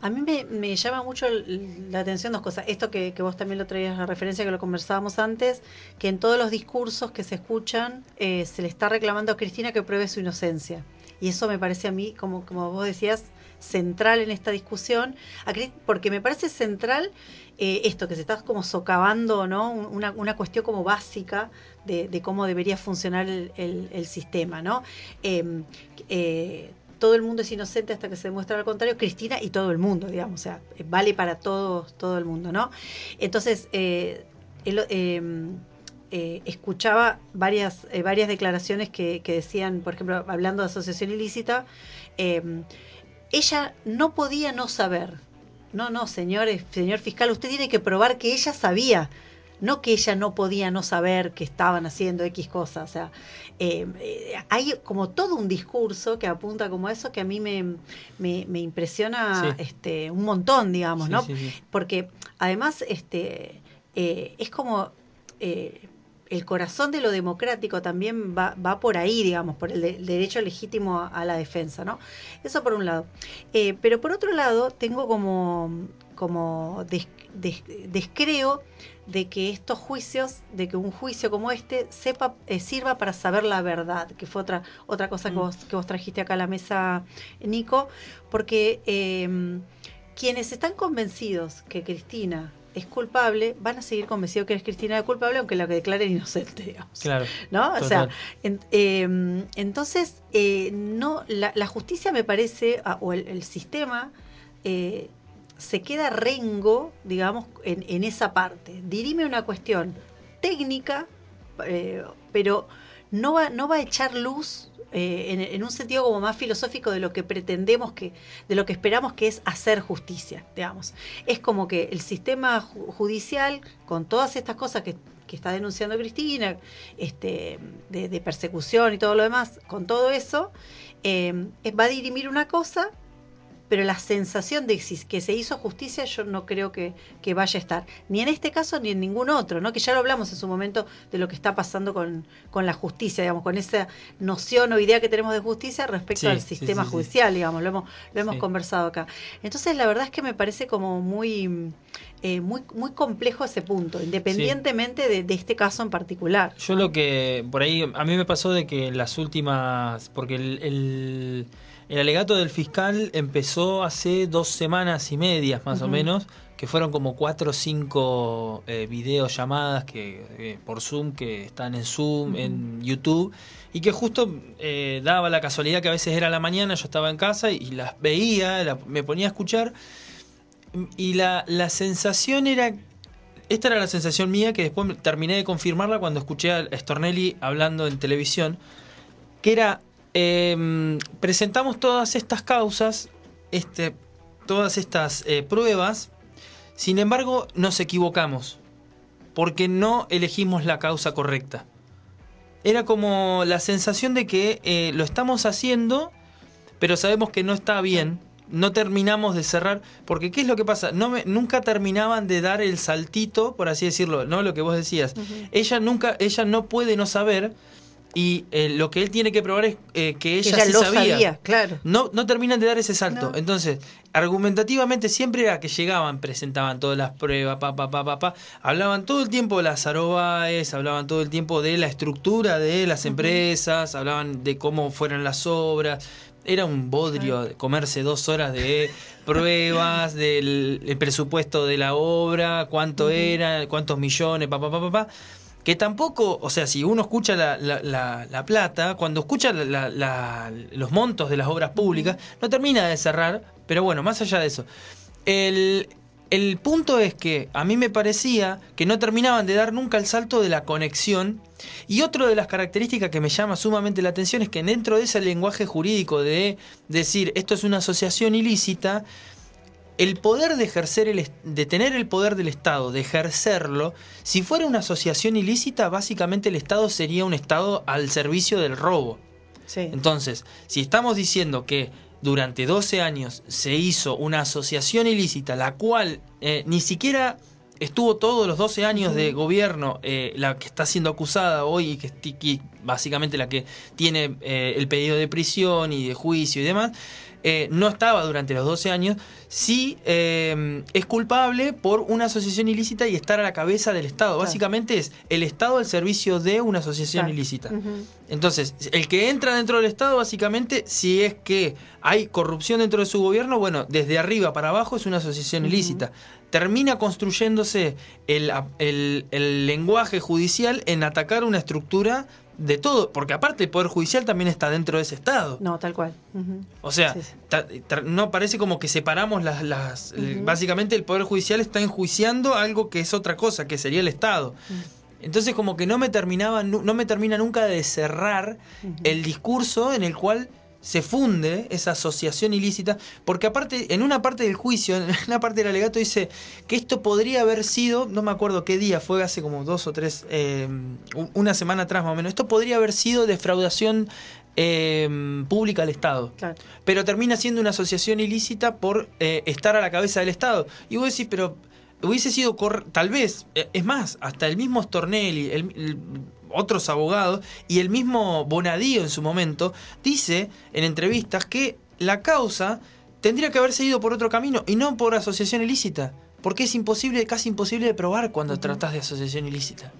A mí me, llama mucho la atención dos cosas. Esto que, vos también lo traías a referencia, que lo conversábamos antes, que en todos los discursos que se escuchan eh, se le está reclamando a Cristina que pruebe su inocencia. y eso me parece a mí, como, como vos decías, central en esta discusión, porque me parece central eh, esto, que se está como socavando, ¿no? Una, cuestión como básica de, cómo debería funcionar el, sistema, ¿no? Eh, eh, todo el mundo es inocente hasta que se demuestra lo contrario, Cristina y todo el mundo, digamos, o sea, vale para todos, todo el mundo, ¿no? Entonces, eh, eh, eh, escuchaba varias, eh, varias declaraciones que, decían, por ejemplo, hablando de asociación ilícita, eh, ella no podía no saber. No, no, señores, señor fiscal, usted tiene que probar que ella sabía, no que ella no podía no saber que estaban haciendo X cosas. O sea, eh, eh, hay como todo un discurso que apunta como eso que a mí me, me, me impresiona Sí. este, un montón, digamos, Sí, ¿no? sí. Porque además este, eh, es como eh, el corazón de lo democrático también va, va por ahí, digamos, por el, de- el derecho legítimo a, a la defensa, ¿no? Eso por un lado. Eh, pero por otro lado, tengo como, como des- des- descreo de que estos juicios, de que un juicio como este sepa, eh, sirva para saber la verdad, que fue otra, otra cosa que, Mm. vos, que vos trajiste acá a la mesa, Nico, porque eh, quienes están convencidos que Cristina es culpable, van a seguir convencidos que es Cristina culpable, aunque la que declaren inocente, digamos. Claro. ¿no? O Total. sea, en- eh, entonces, eh, no, la, la justicia me parece, ah, o el, el sistema, eh, se queda rengo, digamos, en, en esa parte. Dirime una cuestión técnica, eh, pero no va, no va a echar luz eh, en, un sentido como más filosófico de lo que pretendemos que, de lo que esperamos que es hacer justicia, digamos. Es como que el sistema ju- judicial, con todas estas cosas que, que está denunciando Cristina, este, de, de persecución y todo lo demás, con todo eso, eh, va a dirimir una cosa, pero la sensación de que se hizo justicia yo no creo que, que vaya a estar, ni en este caso ni en ningún otro, ¿no? que ya lo hablamos en su momento de lo que está pasando con, con la justicia, digamos, con esa noción o idea que tenemos de justicia respecto Sí, al sistema sí, sí. judicial, digamos, lo hemos, lo hemos conversado acá. Entonces la verdad es que me parece como muy, eh, muy, muy complejo ese punto, independientemente de, de este caso en particular. Yo lo que por ahí a mí me pasó de que en las últimas porque el, el, el alegato del fiscal empezó hace dos semanas y medias más o menos que fueron como cuatro o cinco eh, videollamadas que eh, por Zoom que están en Zoom en YouTube y que justo eh, daba la casualidad que a veces era la mañana yo estaba en casa y las veía la- me ponía a escuchar y la, la sensación era esta era la sensación mía que después terminé de confirmarla cuando escuché a Stornelli hablando en televisión, que era, eh, presentamos todas estas causas, este, todas estas eh, pruebas, sin embargo nos equivocamos, porque no elegimos la causa correcta. Era como la sensación de que eh, lo estamos haciendo, pero sabemos que no está bien. No terminamos de cerrar, porque ¿qué es lo que pasa? No me- nunca terminaban de dar el saltito, por así decirlo, ¿no? Lo que vos decías. Ella nunca, ella no puede no saber, y eh, lo que él tiene que probar es eh, que ella, Ella sí lo sabía. sabía, claro. No, no terminan de dar ese salto. No. Entonces, argumentativamente siempre era que llegaban, presentaban todas las pruebas, pa, pa, pa, pa, pa. Hablaban todo el tiempo de las arobaes, hablaban todo el tiempo de la estructura de las empresas, hablaban de cómo fueron las obras. Era un bodrio de comerse dos horas de pruebas, del el presupuesto de la obra, cuánto era, cuántos millones, pa, pa, pa, pa, pa que tampoco, o sea, si uno escucha la, la- la- la plata, cuando escucha los montos de las obras públicas, no termina de cerrar, pero bueno, más allá de eso. El, el punto es que a mí me parecía que no terminaban de dar nunca el salto de la conexión. Y otra de las características que me llama sumamente la atención es que dentro de ese lenguaje jurídico de decir esto es una asociación ilícita, el poder de ejercer el de tener el poder del Estado, de ejercerlo, si fuera una asociación ilícita, básicamente el Estado sería un Estado al servicio del robo. Sí. Entonces, si estamos diciendo que durante 12 años se hizo una asociación ilícita, la cual eh, ni siquiera estuvo todos los 12 años de gobierno, eh, la que está siendo acusada hoy y que básicamente la que tiene eh, el pedido de prisión y de juicio y demás, eh, no estaba durante los 12 años, sí eh, es culpable por una asociación ilícita y estar a la cabeza del Estado. Claro. Básicamente es el Estado al servicio de una asociación Claro. ilícita. Entonces, el que entra dentro del Estado, básicamente, si es que hay corrupción dentro de su gobierno, bueno, desde arriba para abajo es una asociación ilícita. Termina construyéndose el, el- el lenguaje judicial en atacar una estructura de todo, porque aparte el Poder Judicial también está dentro de ese Estado. No, tal cual. O sea, Sí, sí. ta- ta- no parece como que separamos las... las. Básicamente el Poder Judicial está enjuiciando algo que es otra cosa, que sería el Estado. Entonces como que no me terminaba, no me termina nunca de cerrar el discurso en el cual se funde esa asociación ilícita, porque aparte, en una parte del juicio, en una parte del alegato dice que esto podría haber sido, no me acuerdo qué día, fue hace como dos o tres, eh, una semana atrás más o menos, esto podría haber sido defraudación eh, pública al Estado Claro. pero termina siendo una asociación ilícita por eh, estar a la cabeza del Estado. Y vos decís, pero hubiese sido, tal vez, es más, hasta el mismo Stornelli, el- el- otros abogados y el mismo Bonadío en su momento, dice en entrevistas que la causa tendría que haberse ido por otro camino y no por asociación ilícita, porque es imposible, casi imposible de probar cuando tratás de asociación ilícita.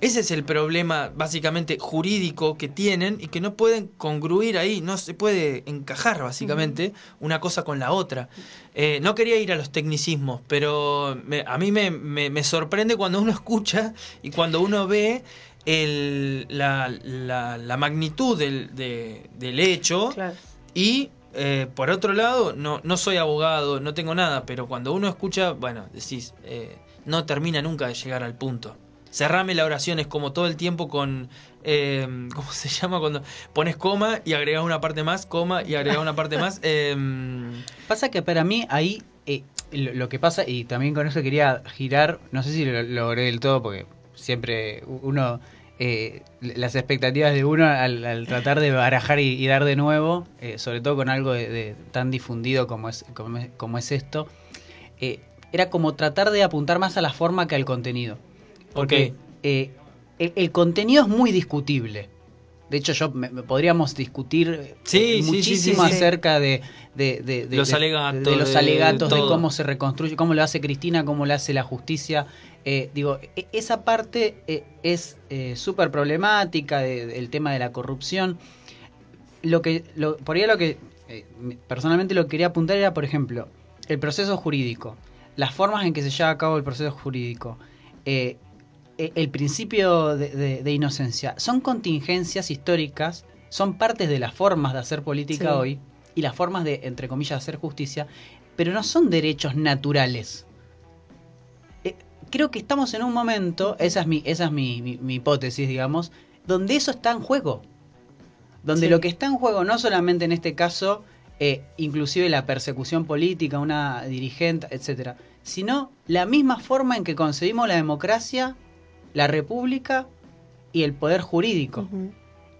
Ese es el problema básicamente jurídico que tienen y que no pueden congruir ahí, no se puede encajar básicamente una cosa con la otra. Eh, no quería ir a los tecnicismos, pero me- a mí me, me- me sorprende cuando uno escucha y cuando uno ve el- la, la- la magnitud del, de- del hecho Claro. y eh, por otro lado, no, no soy abogado, no tengo nada, pero cuando uno escucha, bueno, decís, eh, no termina nunca de llegar al punto. Cerrame la oración, es como todo el tiempo con, eh, ¿cómo se llama? Cuando pones coma y agregas una parte más, coma y agregas una parte más. eh, Pasa que para mí ahí eh, lo, lo que pasa, y también con eso quería girar, no sé si lo logré del todo, porque siempre uno, eh, las expectativas de uno al, al tratar de barajar y, y dar de nuevo, eh, sobre todo con algo de, de tan difundido como es, como es, como es esto, eh, era como tratar de apuntar más a la forma que al contenido. Porque Ok. eh, el, el contenido es muy discutible. De hecho, yo me- me- podríamos discutir Sí, muchísimo sí, sí. acerca de, de- de- de- Los alegatos, de, los alegatos, de, cómo se reconstruye, cómo lo hace Cristina, cómo lo hace la justicia. Eh, digo, e- esa parte eh, es eh, súper problemática, de- del tema de la corrupción. Lo que, lo, por ahí lo que eh, me- personalmente lo que quería apuntar era, por ejemplo, el proceso jurídico, las formas en que se lleva a cabo el proceso jurídico, eh, e- el principio de, de- de inocencia, son contingencias históricas, son partes de las formas de hacer política Sí. hoy y las formas de, entre comillas, hacer justicia, pero no son derechos naturales. Creo que estamos en un momento, esa es mi, esa es mi, mi- mi hipótesis, digamos, donde eso está en juego. Donde Sí. lo que está en juego, no solamente en este caso, eh, inclusive la persecución política, una dirigente, etcétera, sino la misma forma en que concebimos la democracia, la república y el poder jurídico.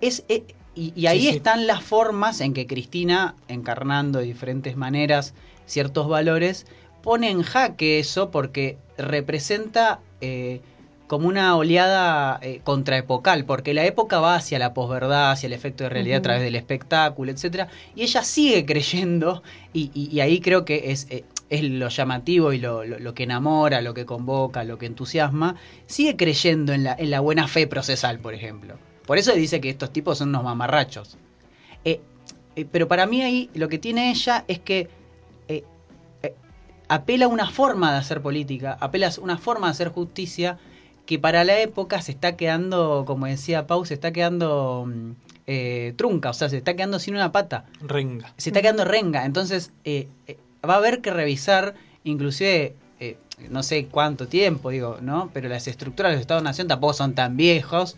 Es, eh, y, y ahí Sí, sí. están las formas en que Cristina, encarnando de diferentes maneras ciertos valores, pone en jaque eso porque representa eh, como una oleada eh, contraepocal, porque la época va hacia la posverdad, hacia el efecto de realidad a través del espectáculo, etcétera, y ella sigue creyendo, y, y- y ahí creo que es, eh, es lo llamativo y lo, lo- lo que enamora, lo que convoca, lo que entusiasma, sigue creyendo en la, en la buena fe procesal, por ejemplo. Por eso dice que estos tipos son unos mamarrachos. Eh, pero para mí ahí lo que tiene ella es que apela a una forma de hacer política, apela a una forma de hacer justicia que para la época se está quedando, como decía Pau, se está quedando mm, eh, trunca, o sea, se está quedando sin una pata renga. se está quedando renga. Entonces, eh, eh, va a haber que revisar, inclusive, eh, no sé cuánto tiempo, digo, ¿no? Pero las estructuras de los Estados-Nación tampoco son tan viejos.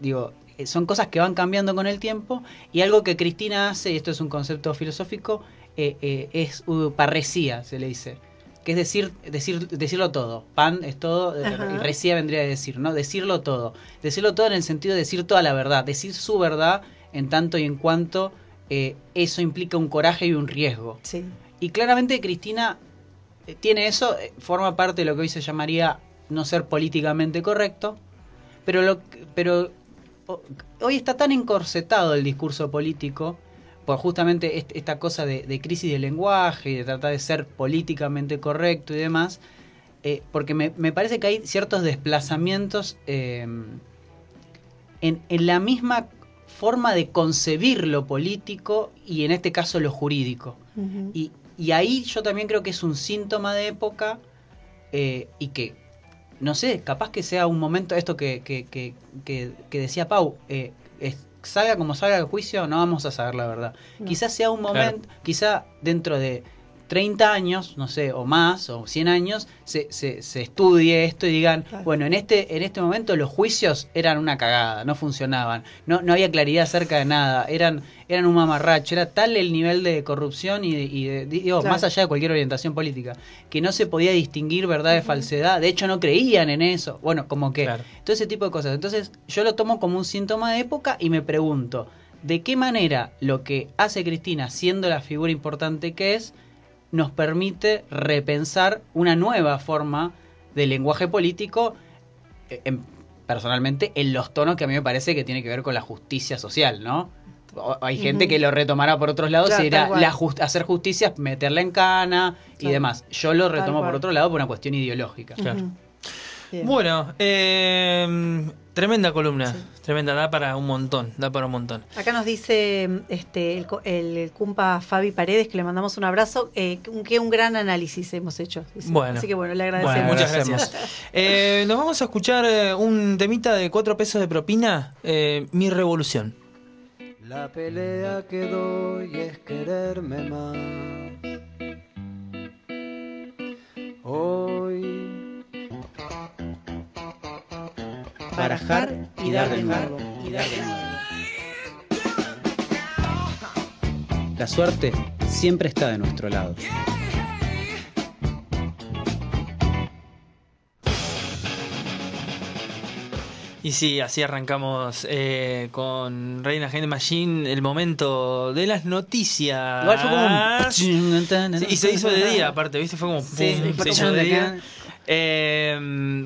digo, son cosas que van cambiando con el tiempo. Y algo que Cristina hace, y esto es un concepto filosófico, eh, eh, es uh, parresía, se le dice. Que es decir, decir, decirlo todo. Pan es todo, eh, y resía vendría a decir, ¿no? Decirlo todo. Decirlo todo en el sentido de decir toda la verdad, decir su verdad en tanto y en cuanto eh, eso implica un coraje y un riesgo. Sí. Y claramente Cristina tiene eso, forma parte de lo que hoy se llamaría no ser políticamente correcto, pero, lo, pero hoy está tan encorsetado el discurso político por justamente est- esta cosa de, de crisis del lenguaje y de tratar de ser políticamente correcto y demás, eh, porque me, me parece que hay ciertos desplazamientos eh, en, en la misma forma de concebir lo político y en este caso lo jurídico. Y, y ahí yo también creo que es un síntoma de época eh, y que, no sé, capaz que sea un momento, esto que, que, que, que- que decía Pau, eh, es- salga como salga el juicio, no vamos a saber la verdad. No. Quizás sea un Claro. momento, quizá dentro de 30 años, no sé, o más, o 100 años, se, se, se estudie esto y digan, Claro. bueno, en este, en este momento los juicios eran una cagada, no funcionaban, no, no había claridad acerca de nada, eran, eran un mamarracho, era tal el nivel de corrupción y de, y de- digo, Claro. más allá de cualquier orientación política, que no se podía distinguir verdad de falsedad, de hecho no creían en eso, bueno, como que Claro. todo ese tipo de cosas. Entonces yo lo tomo como un síntoma de época y me pregunto, ¿de qué manera lo que hace Cristina, siendo la figura importante que es, nos permite repensar una nueva forma de lenguaje político, eh, en- personalmente, en los tonos que a mí me parece que tiene que ver con la justicia social, ¿no? O- Hay gente que lo retomará por otros lados Claro, y dirá tal cual. la just- hacer justicia, meterla en cana y demás. Yo lo retomo por otro lado por una cuestión ideológica. Claro. Bien. Bueno, eh, tremenda columna, tremenda, da para un montón, da para un montón. Acá nos dice este el, cumpa Fabi Paredes, que le mandamos un abrazo, eh, que un- gran análisis hemos hecho. dice. Bueno. Así que bueno, le Bueno, agradecemos. muchas agradecemos. gracias. Eh, nos vamos a escuchar eh, un temita de cuatro pesos de propina, eh, Mi Revolución. La pelea que doy es quererme más. Hoy Barajar y dar de nuevo. y dar de nuevo. La suerte siempre está de nuestro lado. Y sí, así arrancamos eh, con Reina Agent Machine, el momento de las noticias. Igual fue como un... Sí, y se hizo de día, aparte, ¿viste? Fue como. Sí, pum, se hizo de de día. Eh,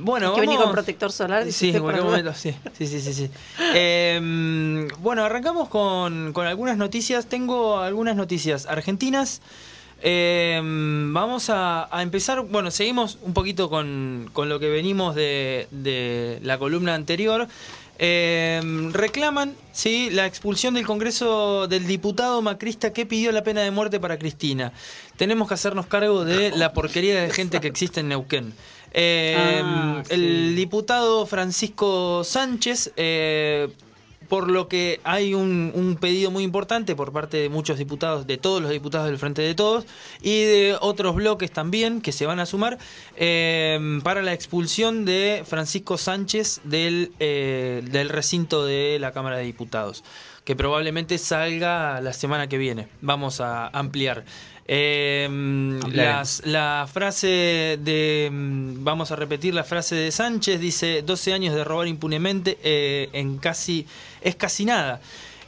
bueno, que vamos- con protector solar. Sí, en cualquier momento, sí. Sí, sí, sí. sí. Eh, bueno, arrancamos con, con algunas noticias. Tengo algunas noticias argentinas. Eh, vamos a, a empezar. Bueno, seguimos un poquito con, con lo que venimos de, de la columna anterior. Eh, reclaman sí la expulsión del Congreso del diputado macrista que pidió la pena de muerte para Cristina. Tenemos que hacernos cargo de la porquería de gente que existe en Neuquén. Eh, Ah, el diputado Francisco Sánchez, eh, por lo que hay un, pedido muy importante por parte de muchos diputados, de todos los diputados del Frente de Todos y de otros bloques también que se van a sumar eh, para la expulsión de Francisco Sánchez del, eh, del recinto de la Cámara de Diputados, que probablemente salga la semana que viene. Vamos a ampliar. Eh, las- la frase de. mm, Vamos a repetir la frase de Sánchez: dice 12 años de robar impunemente eh, en casi. Es casi nada.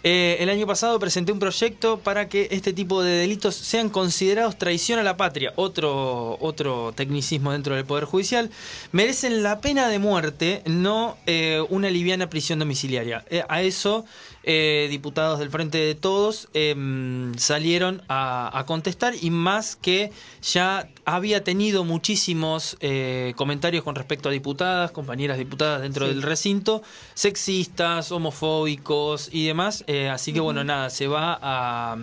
Eh, el año pasado presenté un proyecto para que este tipo de delitos sean considerados traición a la patria, otro, otro tecnicismo dentro del Poder Judicial, merecen la pena de muerte, no eh, una liviana prisión domiciliaria. Eh, a eso, diputados del Frente de Todos em, salieron a, a contestar y más que ya había tenido muchísimos comentarios con respecto a diputadas, compañeras diputadas dentro Sí. del recinto, sexistas, homofóbicos y demás. Eh, así que bueno, nada, se va a,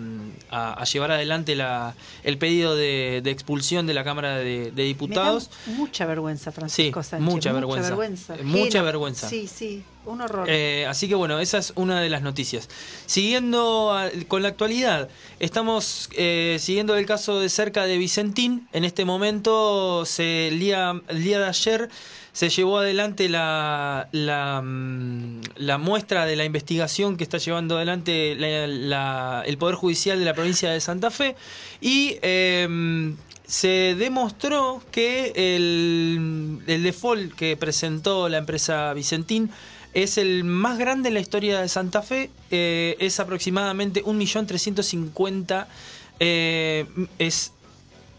a- a llevar adelante la, el pedido de, de expulsión de la Cámara de, de Diputados. Me da mucha vergüenza, Francisco Sí, Sánchez. mucha vergüenza. Eh, mucha vergüenza. Sí, sí, un horror. Eh, así que bueno, esa es una de las noticias. Siguiendo con la actualidad, estamos eh, siguiendo el caso de cerca de Vicentín. En este momento, se, el, día, el día de ayer se llevó adelante la, la, mm, la muestra de la investigación que está llevando adelante la- la- el Poder Judicial de la provincia de Santa Fe y em, se demostró que el, el default que presentó la empresa Vicentín es el más grande en la historia de Santa Fe, eh, es aproximadamente 1.350.000, eh, es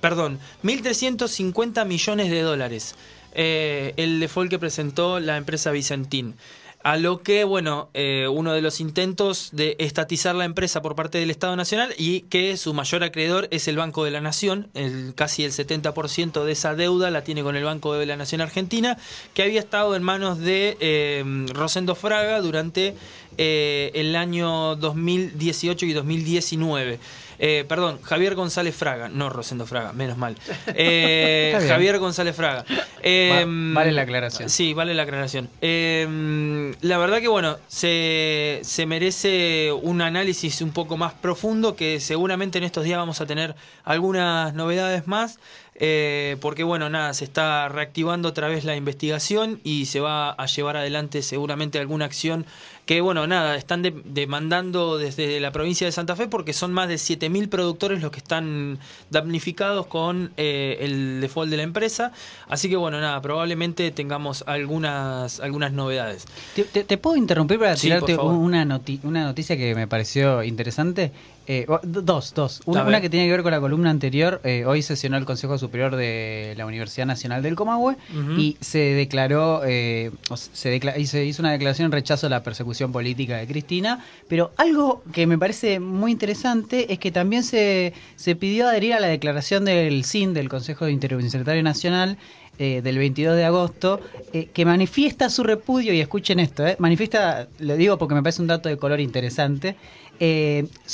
perdón, 1.350 millones de dólares. eh, el default que presentó la empresa Vicentín. A lo que, bueno, eh, uno de los intentos de estatizar la empresa por parte del Estado Nacional y que su mayor acreedor es el Banco de la Nación, el, casi el 70% de esa deuda la tiene con el Banco de la Nación Argentina, que había estado en manos de eh, Rosendo Fraga durante eh, el año 2018 y 2019. Eh, perdón, Javier González Fraga, no Rosendo Fraga, menos mal. Eh. Javier González Fraga. Eh, Va- vale la aclaración. Sí, vale la aclaración. Eh, la verdad que, bueno, se, se merece un análisis un poco más profundo que seguramente en estos días vamos a tener algunas novedades más. eh, porque, bueno, nada, se está reactivando otra vez la investigación y se va a llevar adelante seguramente alguna acción que, bueno, nada, están de- demandando desde la provincia de Santa Fe porque son más de 7.000 productores los que están damnificados con eh, el default de la empresa. Así que, bueno, nada, probablemente tengamos algunas, algunas novedades. ¿Te, te- te puedo interrumpir para Sí, tirarte una, noti- una noticia que me pareció interesante? Eh, dos, dos. Una, que tiene que ver con la columna anterior. Eh, hoy sesionó el Consejo Superior de la Universidad Nacional del Comahue y se declaró, eh, se decla- y se hizo una declaración en rechazo a la persecución política de Cristina. Pero algo que me parece muy interesante es que también se, se pidió adherir a la declaración del CIN, del Consejo Interuniversitario Nacional, eh, del 22 de agosto, eh, que manifiesta su repudio, y escuchen esto, eh, manifiesta, lo digo porque me parece un dato de color interesante,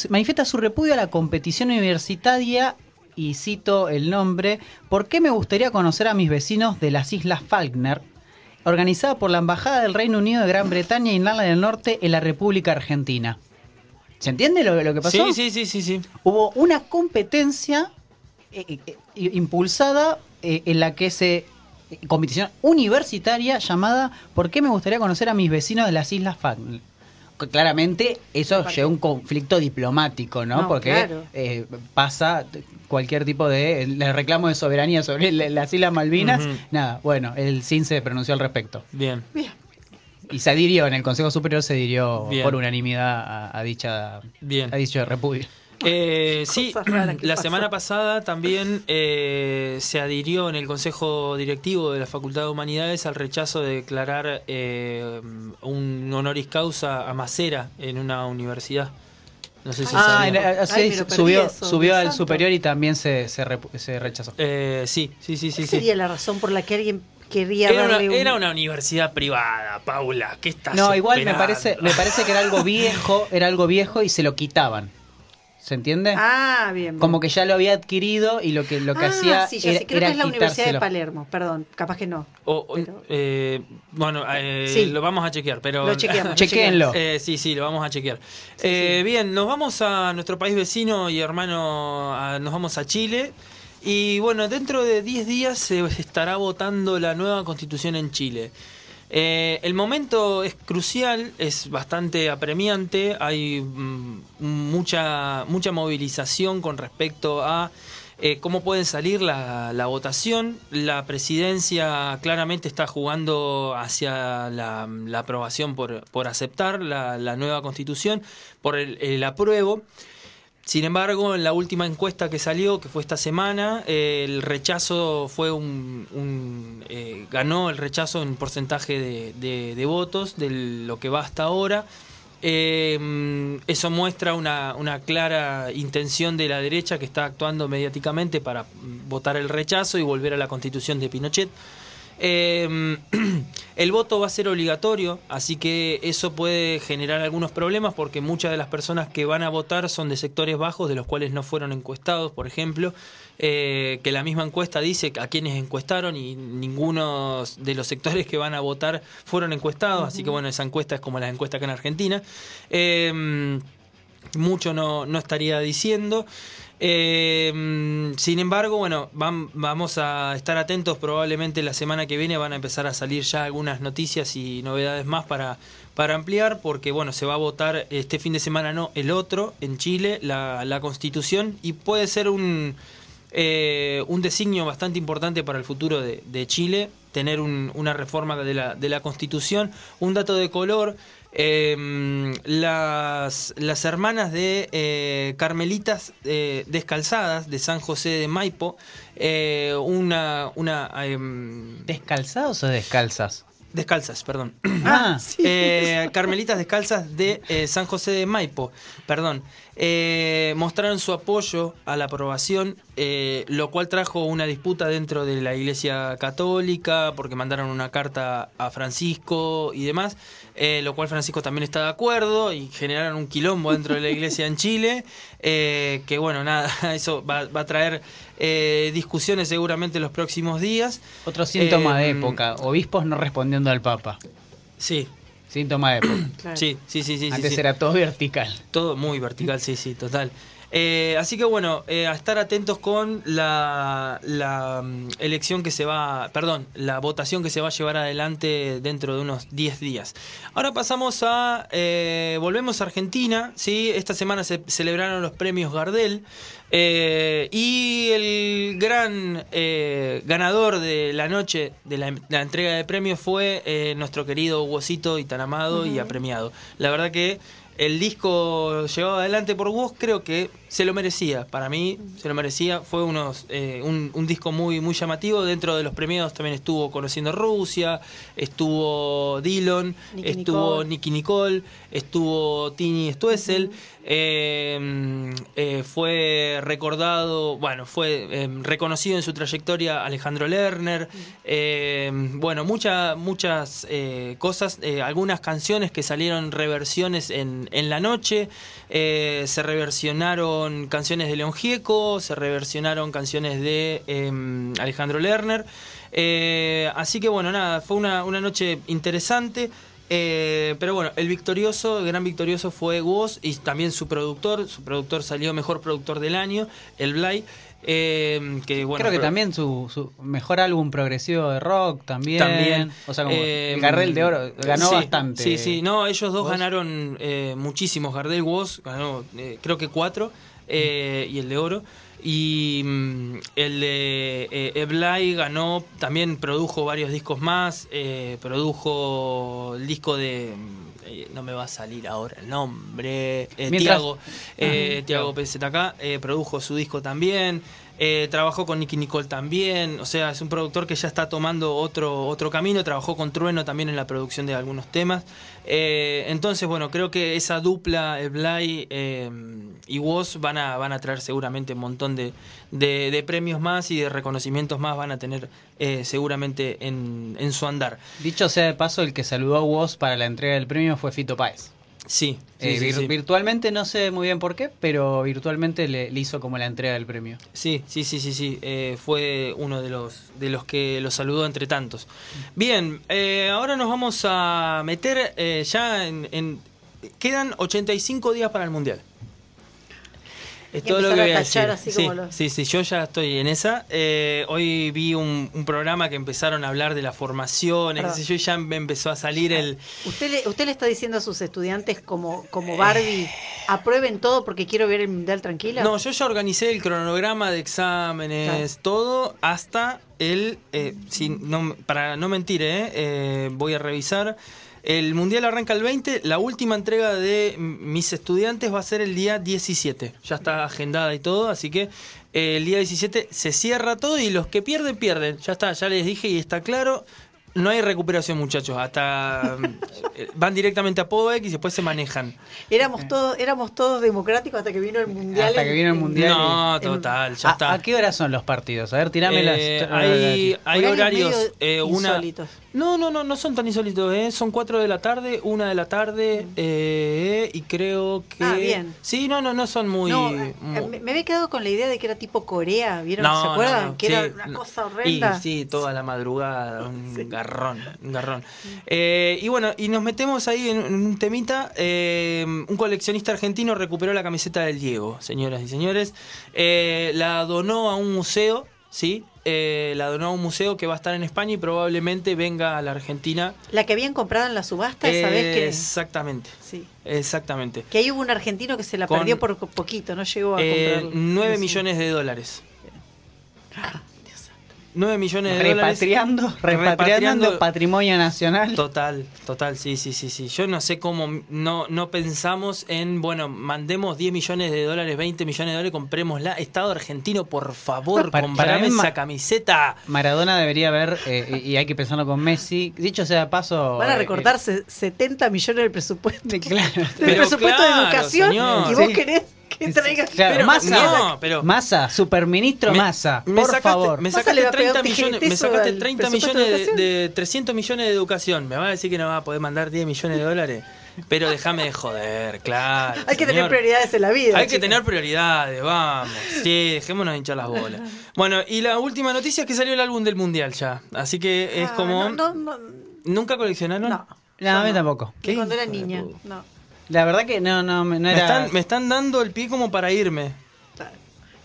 manifiesta su repudio a la competición universitaria, y cito el nombre, ¿por qué me gustaría conocer a mis vecinos de las Islas Falkner? Organizada por la Embajada del Reino Unido de Gran Bretaña y Irlanda del Norte en la República Argentina. ¿Se entiende lo, lo que pasó? Sí, sí, sí, sí, sí. hubo una competencia eh, eh, eh, impulsada eh, en la que se competición universitaria llamada ¿Por qué me gustaría conocer a mis vecinos de las Islas Falkland? Claramente eso lleva a un conflicto diplomático, ¿no? No, Porque claro. eh, pasa cualquier tipo de el reclamo de soberanía sobre la- las Islas Malvinas. Nada, bueno, el CIN se pronunció al respecto. Bien. Bien. Y se adhirió, en el Consejo Superior se adhirió Bien. por unanimidad a, a dicha Bien. a dicho repudio. Eh, sí, la pasó. semana pasada también eh, se adhirió en el Consejo Directivo de la Facultad de Humanidades al rechazo de declarar eh, un honoris causa a Macera en una universidad. No sé si Ah, en- así Ay, subió, eso, subió al santo. superior y también se, se, rechazó. Eh, sí, sí, sí, sí. ¿Qué sí. sería la razón por la que alguien querría Era una, un... era una universidad privada, Paula. ¿Qué estás No, igual me parece, me parece que era algo viejo, era algo viejo y se lo quitaban. ¿Se entiende? Ah, bien. bien. Como que ya lo había adquirido y lo que lo que Ah, hacía sí, ya era, sé, creo era que es la Universidad de. Palermo, perdón, capaz que no. O- o- Pero- eh, bueno, eh, Sí. lo vamos a chequear, pero Lo chequeamos. lo Chequéenlo. Eh, sí, sí, lo vamos a chequear. Eh, Bien, nos vamos a nuestro país vecino y hermano, a- nos vamos a Chile. Y bueno, dentro de 10 días se estará votando la nueva constitución en Chile. Eh, el momento es crucial, es bastante apremiante, hay mm, mucha, mucha movilización con respecto a eh, cómo pueden salir la, votación. La presidencia claramente está jugando hacia la, la aprobación por, por aceptar la, la nueva constitución, por el, el apruebo. Sin embargo, en la última encuesta que salió, que fue esta semana, el rechazo fue un, eh, ganó el rechazo en porcentaje de, votos de lo que va hasta ahora. Eh, eso muestra una, una clara intención de la derecha que está actuando mediáticamente para votar el rechazo y volver a la constitución de Pinochet. Eh, el voto va a ser obligatorio, así que eso puede generar algunos problemas porque muchas de las personas que van a votar son de sectores bajos, de los cuales no fueron encuestados, por ejemplo, eh, que la misma encuesta dice a quienes encuestaron y ninguno de los sectores que van a votar fueron encuestados, así que bueno, esa encuesta es como la encuesta acá en Argentina. Eh, mucho no, no estaría diciendo. Eh, sin embargo, bueno, vam- vamos a estar atentos. Probablemente la semana que viene van a empezar a salir ya algunas noticias y novedades más para, para ampliar, porque bueno, se va a votar este fin de semana, no, el otro, en Chile, la, la constitución, y puede ser un, eh, un designio bastante importante para el futuro de, de Chile, tener un- una reforma de la, de la constitución. Un dato de color, Eh, las, las hermanas de eh, Carmelitas eh, Descalzadas de San José de Maipo, eh, una... una em, ¿Descalzados o descalzas? descalzas, perdón. Ah, Eh, Carmelitas Descalzas de San José de Maipo, perdón, mostraron su apoyo a la aprobación, lo cual trajo una disputa dentro de la Iglesia Católica, porque mandaron una carta a Francisco y demás, eh, lo cual Francisco también está de acuerdo y generaron un quilombo dentro de la Iglesia en Chile, eh, que bueno, nada, eso va, va a traer eh, discusiones seguramente en los próximos días. Otro síntoma de Em, época. Obispos no respondiendo al Papa. Sí, Síntoma de época. Claro. sí, sí, sí, sí. Antes sí. era todo vertical. Todo muy vertical, sí, sí, total. Eh, así que bueno, eh, a estar atentos con la, la mm, elección que se va, perdón, la votación que se va a llevar adelante dentro de unos 10 días. Ahora pasamos a, eh, volvemos a Argentina, ¿sí? Esta semana se celebraron los premios Gardel eh, y el gran eh, ganador de la noche de la, la entrega de premios fue nuestro querido Huosito y tan amado y apremiado. La verdad que el disco llevado adelante por Woz creo que se lo merecía. Para mí se lo merecía. Fue unos, eh, un, un disco muy, muy llamativo. Dentro de los premiados también estuvo Conociendo Rusia, estuvo Dillon, Nicky estuvo. Nicky Nicole, estuvo Tini Stuessel. eh, eh, fue recordado, bueno, fue eh, reconocido en su trayectoria Alejandro Lerner. eh, bueno, mucha- muchas eh, cosas, eh, algunas canciones que salieron reversiones en, en la noche. se reversionaron canciones de León Gieco, se reversionaron canciones de eh, Alejandro Lerner. Eh, así que bueno, nada, fue una, una noche interesante. Eh, pero bueno, el victorioso, el gran victorioso fue Woz y también su productor. Su productor salió mejor productor del año, el Blay. Eh, que, bueno, Creo que también su, su mejor álbum progresivo de rock también. También. O sea, como Eh, el Gardel de Oro ganó sí, bastante. Sí, sí, no, ellos dos ¿Vos? ganaron eh, muchísimos. Gardel Woz ganó, eh, creo que cuatro, eh, y el de Oro. Y mm, el de eh, Eblay ganó, también produjo varios discos más. produjo el disco de. Eh, no me va a salir ahora el nombre. Eh, Mientras- Tiago, eh, Tiago PZK, eh, produjo su disco también. Eh, trabajó con Nicky Nicole también. O sea, es un productor que ya está tomando otro, otro camino. Trabajó con Trueno también en la producción de algunos temas. Eh, entonces, bueno, creo que esa dupla, Blay eh, y Woz, van a, van a traer seguramente un montón de, de- premios más y de reconocimientos más van a tener seguramente en, en su andar. Dicho sea de paso, el que saludó a Woz para la entrega del premio fue Fito Páez. Sí, sí, Eh, sí, vir- sí. Virtualmente no sé muy bien por qué, pero virtualmente le, le hizo como la entrega del premio. Sí, sí, sí, sí, sí. eh, fue uno de los de los que lo saludó entre tantos. Bien, eh, ahora nos vamos a meter eh, ya en, en- Quedan 85 días para el Mundial. Es todo lo que voy a decir. así sí, como los- sí, sí, yo ya estoy en esa. Eh, hoy vi un, un programa que empezaron a hablar de las formaciones, qué sé yo, y ya me empezó a salir el... ¿Usted le, usted le está diciendo a sus estudiantes como, como Barbie, aprueben todo porque quiero ver el mundial tranquila? No, yo ya organicé el cronograma de exámenes, todo hasta el, eh, si no, para no mentir, eh, eh, voy a revisar. El mundial arranca el 20, la última entrega de mis estudiantes va a ser el día 17. Ya está agendada y todo, así que eh, el día 17 se cierra todo y los que pierden, pierden. Ya está, ya les dije y está claro. No hay recuperación, muchachos. Hasta eh, van directamente a Podex y después se manejan. Éramos todos, éramos todos democráticos hasta que vino el mundial. Hasta que vino el mundial. No, en- total, ya ¿A, está. a qué hora son los partidos? A ver, tirame las. Eh, hay, hay Horarios eh, una. No no no no son tan insólitos eh. son 4 de la tarde una de la tarde eh, y creo que Ah, bien. sí no no no son muy No, eh, mu- me, había quedado con la idea de que era tipo Corea, ¿vieron? No, ¿Se acuerdan? no, que sí, era una cosa horrenda. Y sí, toda la madrugada, un garrón, un garrón. Eh, y bueno, y nos metemos ahí en, un temita. eh, un coleccionista argentino recuperó la camiseta del Diego, señoras y señores. Eh, la donó a un museo, ¿sí? Eh, la donó a un museo que va a estar en España y probablemente venga a la Argentina. La que habían comprado en la subasta, Eh, ¿sabés que Exactamente, Sí. exactamente. Que ahí hubo un argentino que se la Con- perdió por poquito, no llegó a Eh, comprar. 9 no sé. millones de dólares. Ah. 9 millones de dólares. Repatriando, repatriando Repatriando- patrimonio nacional. Total, total, sí, sí, sí, sí. Yo no sé cómo no, no pensamos en, bueno, mandemos 10 millones de dólares, 20 millones de dólares, comprémosla. Estado argentino, por favor, Para- comprame para esa camiseta. Maradona debería haber, eh, y y hay que pensarlo con Messi. Dicho sea de paso. Van a eh, recortarse 70 millones del presupuesto. eh, claro. Del Pero presupuesto de educación. señor. Y vos Sí. querés que traiga. Claro, Pero- Massa, no, pero- Massa, superministro Me- Massa, me por sacaste- favor. Me sacaste le va a pegar 30 un millones, me sacaste al 30 presupuesto millones de de, de 300 millones de educación. Me va a decir que no va a poder mandar 10 millones de dólares. Pero déjame de joder, claro. Hay que tener prioridades en la vida. Hay que tener prioridades, vamos. Sí, dejémonos hinchar las bolas. Bueno, y la última noticia es que salió el álbum del mundial ya. Así que es Ah, como. No, no, no. ¿Nunca coleccionaron? no. No, a mí tampoco. Cuando era niña. No. La verdad que no, no, no Me, era. están, me están dando el pie como para irme.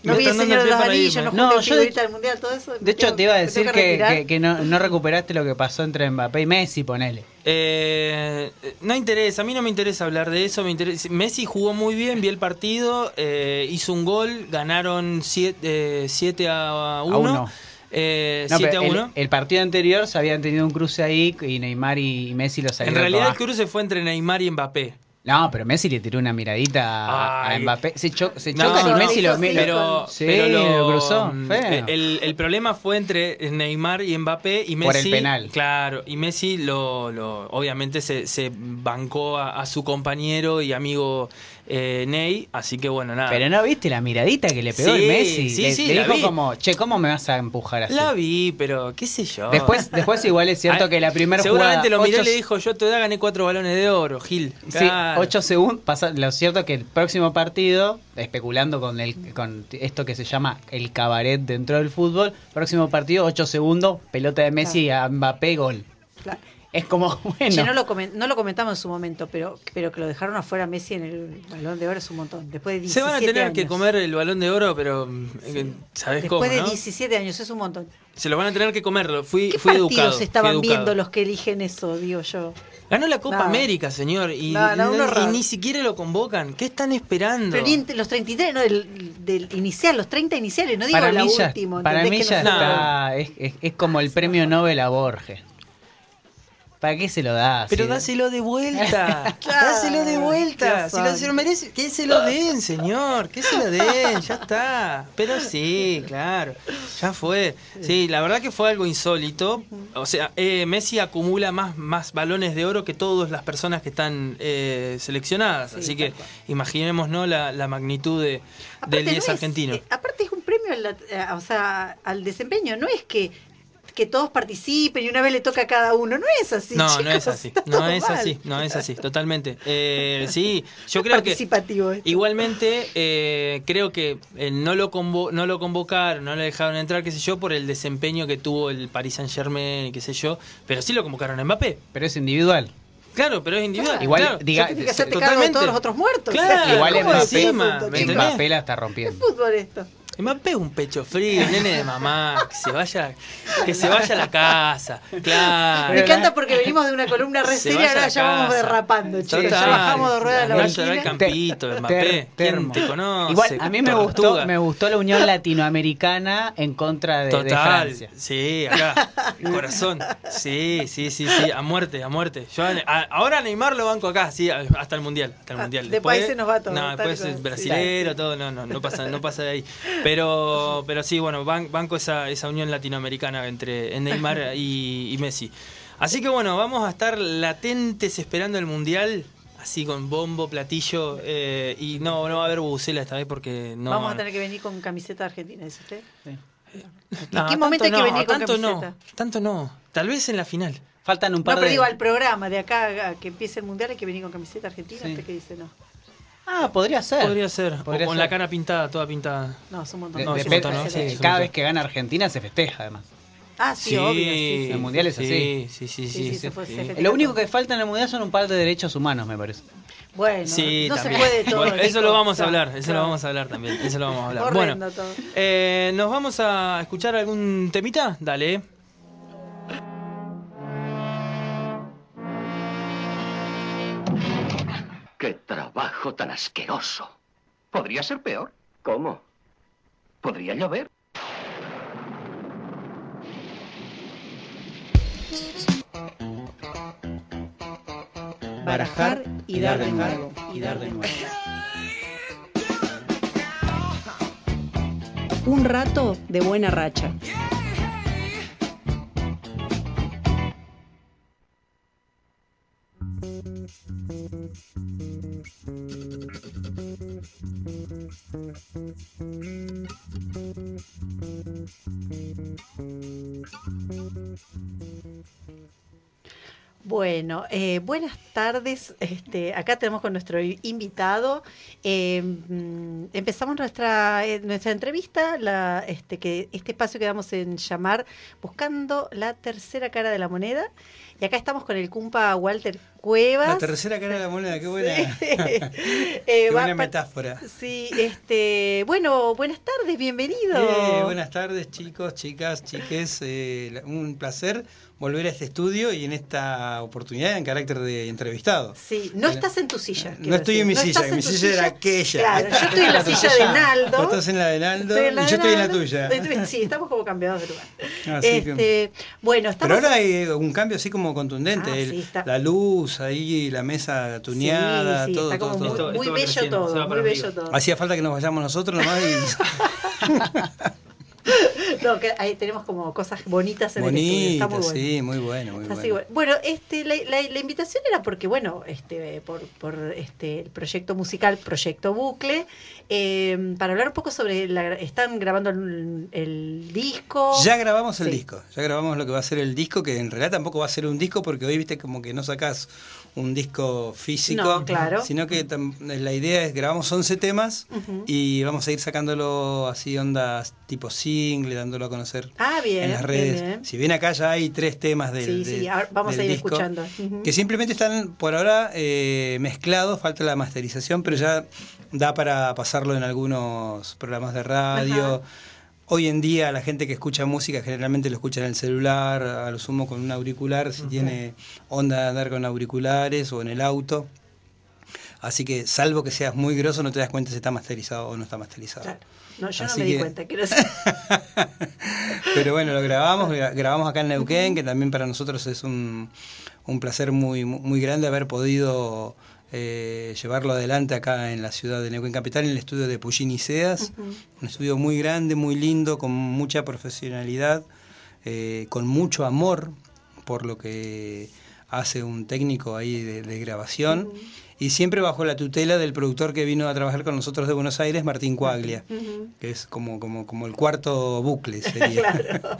No Me vi el Señor de los Anillos, no No, jugué yo de- del mundial, todo eso. De hecho, te iba a decir que, que, que no, no recuperaste lo que pasó entre Mbappé y Messi, ponele. Eh, no interesa, a mí no me interesa hablar de eso. Me interesa. Messi jugó muy bien, vi el partido, eh, hizo un gol, ganaron 7 a 1. uno. Eh, No, 7 pero a el, 1. el partido anterior se habían tenido un cruce ahí y Neymar y Messi lo En salieron realidad el cruce fue entre Neymar y Mbappé. No, pero Messi le tiró una miradita a. Mbappé. Se, cho- se No, chocan y no, Messi lo mira. Pero, Sí, pero lo cruzó, feo. El, el problema fue entre Neymar y Mbappé y Messi. Por el penal. Claro, y Messi lo, lo obviamente se, se bancó a, a su compañero y amigo eh, Ney, así que bueno, nada. Pero no viste la miradita que le pegó Sí, el Messi. sí, le, sí, le la dijo vi. como, che, ¿cómo me vas a empujar así? La vi, pero qué sé yo. Después, después igual es cierto Ah, que la primera Seguramente jugada. lo miró ocho- y le dijo, yo a tu edad gané cuatro balones de oro, Gil. Sí. 8 segundos. Pasa, lo cierto es que el próximo partido, especulando con el con esto que se llama el cabaret dentro del fútbol, próximo partido, 8 segundos, pelota de Messi a Mbappé, gol. Claro. Es como, bueno. Che, no, lo comen- no lo comentamos en su momento, pero, pero que lo dejaron afuera Messi en el balón de oro es un montón. Después de 17 Se van a tener que comer el balón de oro, pero eh, ¿sabés cómo, Después de no? 17 años, es un montón. Se lo van a tener que comerlo. Fui, ¿Qué fui partidos educado. fui estaban educado. viendo los que eligen eso, digo yo? Ganó la Copa Nada. América, señor, y, Nada, no- ni siquiera lo convocan. ¿Qué están esperando? Pero ni entre los 33, no, del, del inicial, los 30 iniciales, no digo para la mí ya, última. para mí ¿entendés que ya no se- está. Es, es- es como el premio Nobel a Borges. ¿Para qué se lo das? Pero dáselo de vuelta. Claro, dáselo de vuelta. Si lo, se lo merece, que se lo den, señor. Que se lo den, ya está. Pero sí, claro. Ya fue. Sí, la verdad que fue algo insólito. O sea, eh, Messi acumula más, más balones de oro que todas las personas que están eh, seleccionadas. Sí, Así que tal cual. imaginémonos la, la magnitud de, Aparte del no 10 es- argentino. eh, aparte es un premio al, o sea, al desempeño, no es que, que todos participen y una vez le toca a cada uno, no es así. No, chicos, no es así. No es mal. así. No es así. Totalmente. Eh, sí, yo Es creo que. participativo esto. Igualmente, eh, creo que eh, no, lo convo- no lo convocaron, no le dejaron entrar, qué sé yo, por el desempeño que tuvo el Paris Saint Germain y qué sé yo, pero sí lo convocaron a Mbappé. Pero es individual. Claro, pero es individual. Claro. Igual, claro. diga- Tiene que hacerte totalmente. cargo de todos los otros muertos. Claro, Igual ¿cómo Mbappé- encima. Mbappé la está Es rompiendo. fútbol esto. Mbappé es un pecho frío, nene de mamá, que se vaya, que se vaya a la casa, claro. Me encanta porque venimos de una columna re Se seria, a ahora ya vamos derrapando, chicos. Ya bajamos de rueda de la Vaya al campito, Ter- Mbappé. ter- ¿Quién termo. te conoce? Igual, a mí me gustó, me gustó la unión latinoamericana en contra de, de Total, Francia. sí, acá, el corazón, sí, sí, sí, sí, a muerte, a muerte. Yo, a- ahora Neymar lo banco acá, sí, hasta el mundial, hasta el Ah, mundial. de países nos va todo, No, después es sí. brasilero, todo, no, no, no pasa, no pasa de ahí. Pero, pero sí, bueno, ban- banco esa, esa unión latinoamericana entre Neymar y, y Messi. Así que bueno, vamos a estar latentes esperando el mundial. Así con bombo, platillo, eh, y no, no va a haber bucela esta vez porque no. Vamos a tener que venir con camiseta argentina, ¿dice usted? ¿En No, qué momento hay tanto que no, venir con tanto camiseta? no, tanto no. Tal vez en la final. Faltan un No, par pero de. digo, al programa de acá a que empiece el mundial hay que venir con camiseta argentina. Sí. ¿Usted qué dice? No. Ah, podría ser. Podría ser. Podría o con ser. la cara pintada, toda pintada. No, es un montón. De- No, es un depende- montón, ¿no? Sí, cada vez que gana Argentina se festeja, además. Ah, sí, obvio. Sí. El mundial es sí, así. Sí, sí, Sí, sí. sí, se fue- Lo único que falta en el mundial son un par de derechos humanos, me parece. Bueno, Sí, no también. se puede todo. Bueno, eso lo vamos a hablar, eso claro. lo vamos a hablar también. Eso lo vamos a hablar. Bueno, todo. eh, ¿nos vamos a escuchar algún temita? Dale. ¡Qué trabajo tan asqueroso! Podría ser peor. ¿Cómo? Podría llover. Barajar y dar de nuevo. Y dar de nuevo. Un rato de buena racha. Bueno, eh, buenas tardes. Este, acá tenemos con nuestro invitado. Eh, mm, empezamos nuestra, eh, nuestra entrevista, la, este, que, este espacio que vamos en llamar Buscando la tercera cara de la moneda. Y acá estamos con el cumpa Walter Cuevas. La tercera cara de la moneda, qué buena, Sí. Eh, buena metáfora. Sí, este, bueno, buenas tardes, bienvenido. Eh, buenas tardes, chicos, chicas, chiques. eh, un placer volver a este estudio y en esta oportunidad en carácter de entrevistado. Sí, no estás en tu silla. No estoy en mi silla, en mi silla era aquella. Claro, yo estoy en la silla de. Naldo. Vos estás en la de Naldo la y de yo estoy en la tuya. Sí, estamos como cambiados de lugar. Así que- este, bueno, estamos. Pero ahora hay un cambio así como contundente. Ah, el- sí, está- La luz ahí, la mesa tuneada, sí, sí, todo, está como todo, muy, todo. Muy bello todo, muy bello todo. Hacía falta que nos vayamos nosotros nomás y No, que ahí tenemos como cosas bonitas en el estudio. Está muy bueno. sí, muy bueno, muy Así bueno. que, bueno, este, la, la- la invitación era porque, bueno, este, por, por este, el proyecto musical, Proyecto Bucle, eh, para hablar un poco sobre, la, están grabando el, el disco. Ya grabamos el Sí. disco, ya grabamos lo que va a ser el disco, que en realidad tampoco va a ser un disco porque hoy viste como que no sacás un disco físico, No, claro. sino que la idea es grabamos 11 temas y vamos a ir sacándolo así ondas tipo single, dándolo a conocer Ah, bien, en las redes. bien. Si bien acá ya hay tres temas del, Sí, sí, del- ahora vamos a ir disco, escuchando. Que simplemente están por ahora eh, mezclados, falta la masterización, pero ya da para pasarlo en algunos programas de radio. Hoy en día la gente que escucha música generalmente lo escucha en el celular, a lo sumo con un auricular, si tiene onda de andar con auriculares o en el auto. Así que salvo que seas muy grosso no te das cuenta si está masterizado o no está masterizado. Claro. No, yo Así no me di que- cuenta, quiero decir. Pero bueno, lo grabamos, gra- grabamos acá en Neuquén, que también para nosotros es un, un placer muy, muy grande haber podido eh, llevarlo adelante acá en la ciudad de Neuquén Capital, en el estudio de y Seas. Un estudio muy grande, muy lindo, con mucha profesionalidad, eh, con mucho amor por lo que hace un técnico ahí de, de grabación. Y siempre bajo la tutela del productor que vino a trabajar con nosotros de Buenos Aires, Martín Cuaglia, que es como, como, como el cuarto bucle sería. Claro.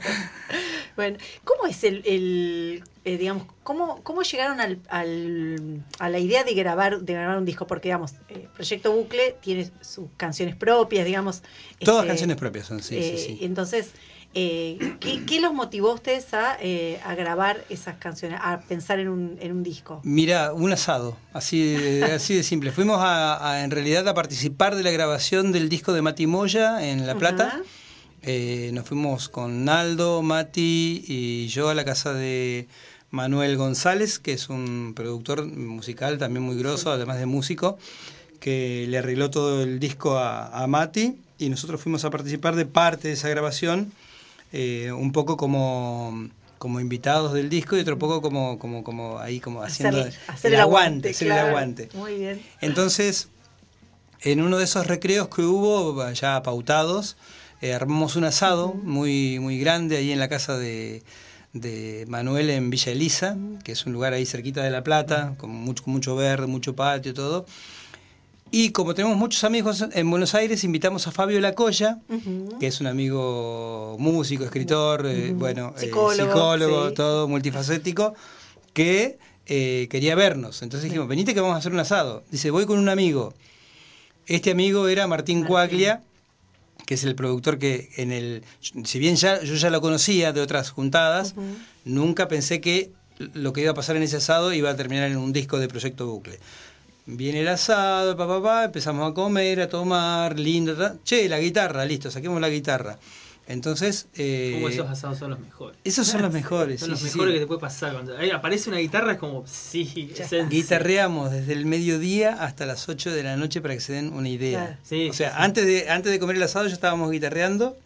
Bueno, ¿cómo es el, el, eh, digamos, cómo, cómo llegaron al, al- a la idea de grabar, de grabar un disco? Porque, digamos, eh, Proyecto Bucle tiene sus canciones propias, digamos. Todas este, canciones propias son, sí, eh, sí, sí. Entonces, eh, ¿qué, qué los motivó a ustedes a, eh, a grabar esas canciones, a pensar en un, en un disco? Mira, un asado, así de, así de simple. Fuimos a, a, en realidad a participar de la grabación del disco de Mati Moya en La Plata. Eh, nos fuimos con Naldo, Mati y yo a la casa de Manuel González, que es un productor musical también muy grosso, además de músico, que le arregló todo el disco a, a Mati y nosotros fuimos a participar de parte de esa grabación, eh, un poco como como invitados del disco y otro poco como como como ahí como haciendo Hacer- hacer el aguante, hacer claro. el aguante. Muy bien. Entonces, en uno de esos recreos que hubo, ya pautados, eh, armamos un asado muy, muy grande ahí en la casa de, de Manuel en Villa Elisa, que es un lugar ahí cerquita de La Plata, con mucho, mucho verde, mucho patio, todo. Y como tenemos muchos amigos en Buenos Aires, invitamos a Fabio Lacoya, que es un amigo músico, escritor, eh, bueno, eh, Psicólogo, sí. todo multifacético, que eh, quería vernos. Entonces dijimos, venite que vamos a hacer un asado. Dice, voy con un amigo. Este amigo era Martín Martín. Cuaglia, que es el productor que en el... Si bien ya, yo ya lo conocía de otras juntadas, nunca pensé que lo que iba a pasar en ese asado iba a terminar en un disco de Proyecto Bucle. Viene el asado, pa, pa, pa, empezamos a comer, a tomar, lindo. ta. Che, la guitarra, listo, saquemos la guitarra. Entonces... eh, Como esos asados son los mejores. esos son los mejores. Son sí, los sí, mejores sí. que te puede pasar. Cuando ahí aparece una guitarra es como, sí, esencia. Guitarreamos desde el mediodía hasta las 8 de la noche para que se den una idea. Claro. O sea. Antes, de, antes de comer el asado ya estábamos guitarreando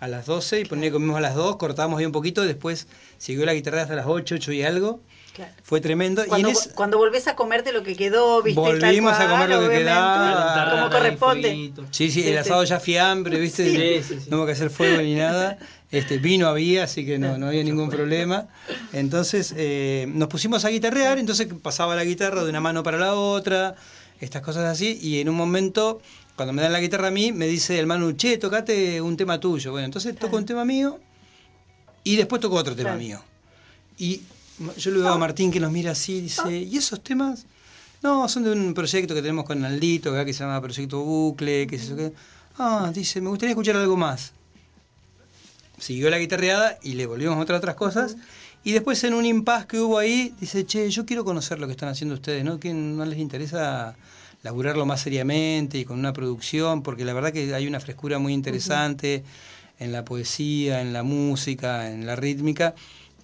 a las 12 y ponía que comimos a las 2, cortábamos ahí un poquito, después siguió la guitarra hasta las 8, 8 y algo. Claro. Fue tremendo. Cuando, y en es- cuando volvés a comerte lo que quedó, viste, Volvimos tal a comer lo que quedaba. Como corresponde. Sí, sí, el sí. asado ya fiambre, ¿viste? Sí, sí, sí. No hubo que hacer fuego ni nada. Este, vino había, así que no, no había ningún problema. Entonces eh, nos pusimos a guitarrear, entonces pasaba la guitarra de una mano para la otra, estas cosas así, y en un momento, cuando me dan la guitarra a mí, me dice el Manu, che, tocate un tema tuyo. Bueno, entonces toco un tema mío y después toco otro tema Claro. mío. Y yo le veo a Martín que nos mira así y dice, ¿y esos temas? No, son de un proyecto que tenemos con Aldito, acá que se llama Proyecto Bucle, que se que Ah, dice, me gustaría escuchar algo más. Siguió la guitarreada y le volvimos a mostrar otras cosas. Y después en un impas que hubo ahí, dice, che, yo quiero conocer lo que están haciendo ustedes, ¿no? ¿Que no les interesa laburarlo más seriamente y con una producción? Porque la verdad que hay una frescura muy interesante en la poesía, en la música, en la rítmica,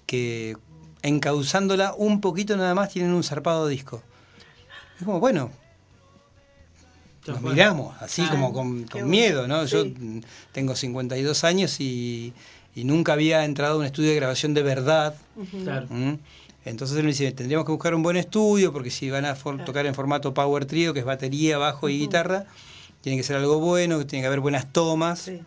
que encauzándola un poquito nada más tienen un zarpado disco. Es como, bueno, nos miramos así Ah, como con, miedo, ¿no? Yo Sí. tengo 52 años y, y nunca había entrado a un estudio de grabación de verdad. Claro. ¿Mm? Entonces él me dice, tendríamos que buscar un buen estudio porque si van a for- tocar en formato Power Trio, que es batería, bajo y guitarra, tiene que ser algo bueno, tiene que haber buenas tomas. Sí.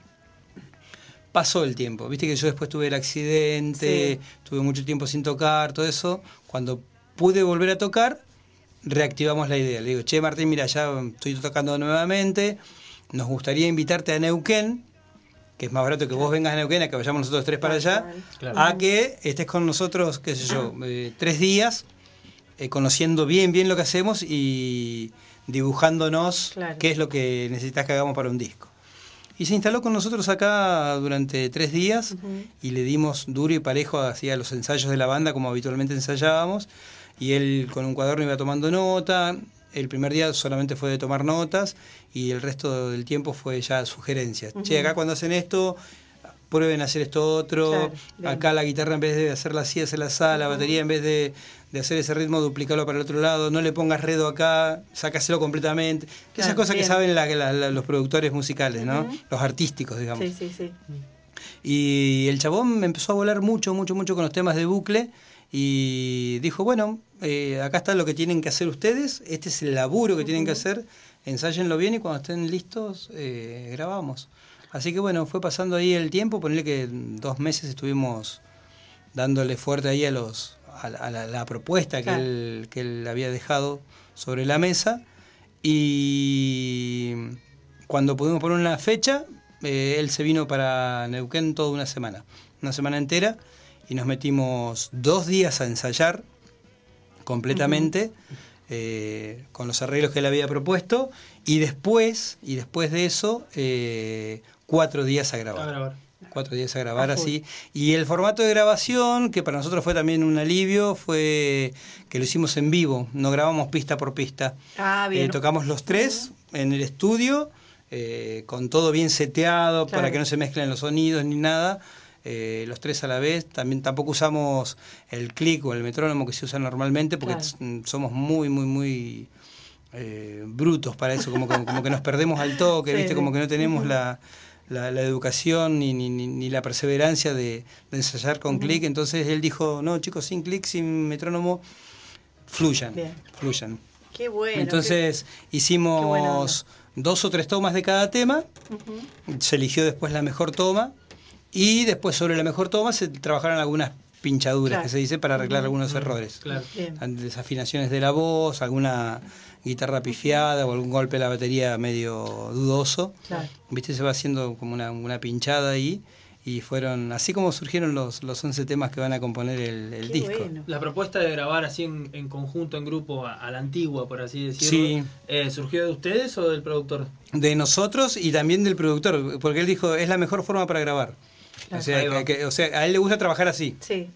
Pasó el tiempo, viste que yo después tuve el accidente, Sí. tuve mucho tiempo sin tocar, todo eso. Cuando pude volver a tocar, reactivamos la idea. Le digo, che Martín, mira, ya estoy tocando nuevamente, nos gustaría invitarte a Neuquén, que es más barato que vos vengas a Neuquén, a que vayamos nosotros tres para allá, Claro. a que estés con nosotros, qué sé yo, eh, tres días, eh, conociendo bien, bien lo que hacemos y dibujándonos Claro. qué es lo que necesitas que hagamos para un disco. Y se instaló con nosotros acá durante tres días y le dimos duro y parejo hacia los ensayos de la banda como habitualmente ensayábamos. Y él con un cuaderno iba tomando nota. El primer día solamente fue de tomar notas y el resto del tiempo fue ya sugerencias. Che, acá cuando hacen esto, prueben a hacer esto otro. Claro, acá la guitarra en vez de hacerla así, hacerla así. La batería en vez de, de hacer ese ritmo, duplicarlo para el otro lado. No le pongas redo acá, sácaselo completamente. Esas cosas que saben la- la- la- los productores musicales, ¿no? Los artísticos, digamos. Sí, sí, sí. Y el chabón me empezó a volar mucho, mucho, mucho con los temas de bucle y dijo, bueno, eh, acá está lo que tienen que hacer ustedes, este es el laburo que tienen que hacer, ensáyenlo bien y cuando estén listos eh, grabamos. Así que bueno, fue pasando ahí el tiempo, ponerle que dos meses estuvimos dándole fuerte ahí a los a la, a la- la propuesta que, él, que él había dejado sobre la mesa. Y cuando pudimos poner una fecha, eh, él se vino para Neuquén toda una semana, una semana entera y nos metimos dos días a ensayar completamente eh, con los arreglos que él había propuesto y después y después de eso eh, cuatro días a grabar A grabar. cuatro días a grabar A así. Y el formato de grabación, que para nosotros fue también un alivio, fue que lo hicimos en vivo, no grabamos pista por pista. Ah, bien. Eh, tocamos los tres en el estudio, eh, con todo bien seteado, Claro. para que no se mezclen los sonidos ni nada. eh, los tres a la vez. También tampoco usamos el clic o el metrónomo que se usa normalmente, porque Claro. mm, somos muy, muy, muy eh, brutos para eso, como que, como que nos perdemos al toque, Sí, ¿viste? Como que no tenemos la, la, la educación ni, ni, ni- la perseverancia de, de ensayar con clic. Entonces él dijo, no, chicos, sin clic, sin metrónomo, fluyan, Bien. fluyan. Qué bueno. Entonces qué hicimos dos o tres tomas de cada tema, se eligió después la mejor toma y después sobre la mejor toma se trabajaron algunas pinchaduras Claro. que se dice para arreglar algunos errores. Claro. Desafinaciones de la voz, alguna guitarra pifiada o algún golpe de la batería medio dudoso. Claro. Viste, se va haciendo como una, una pinchada ahí y fueron así como surgieron los, los 11 temas que van a componer el, disco. bueno. La propuesta de grabar así en, en conjunto, en grupo, a, a la antigua, por así decirlo, Sí. eh, ¿surgió de ustedes o del productor? de nosotros y también del productor, porque él dijo, es la mejor forma para grabar. O sea, Ahí va. que- que- o sea, a él le gusta trabajar así. Sí.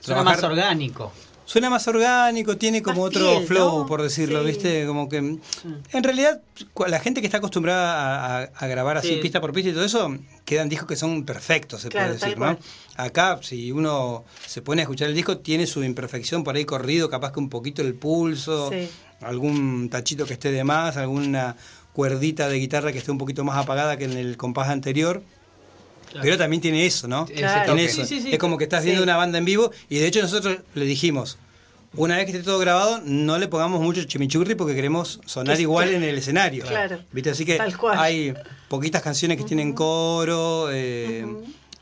Suena Trabajar- más orgánico. Suena más orgánico, tiene como Más otro flow, ¿no? por decirlo, Sí. ¿viste? Como que. En realidad, la gente que está acostumbrada a, a- a grabar así Sí. pista por pista y todo eso, quedan discos que son perfectos, se Claro, puede decir, ¿no? Acá, si uno se pone a escuchar el disco, tiene su imperfección por ahí corrido, capaz que un poquito el pulso, Sí. algún tachito que esté de más, alguna cuerdita de guitarra que esté un poquito más apagada que en el compás anterior. Claro. Pero también tiene eso, ¿no? Claro. Tiene eso. Sí, sí, sí. Es como que estás Sí. viendo una banda en vivo y de hecho nosotros le dijimos, una vez que esté todo grabado, no le pongamos mucho chimichurri porque queremos sonar Que- igual en el escenario. Claro. ¿Viste? Así que Tal cual. hay poquitas canciones que tienen coro. eh,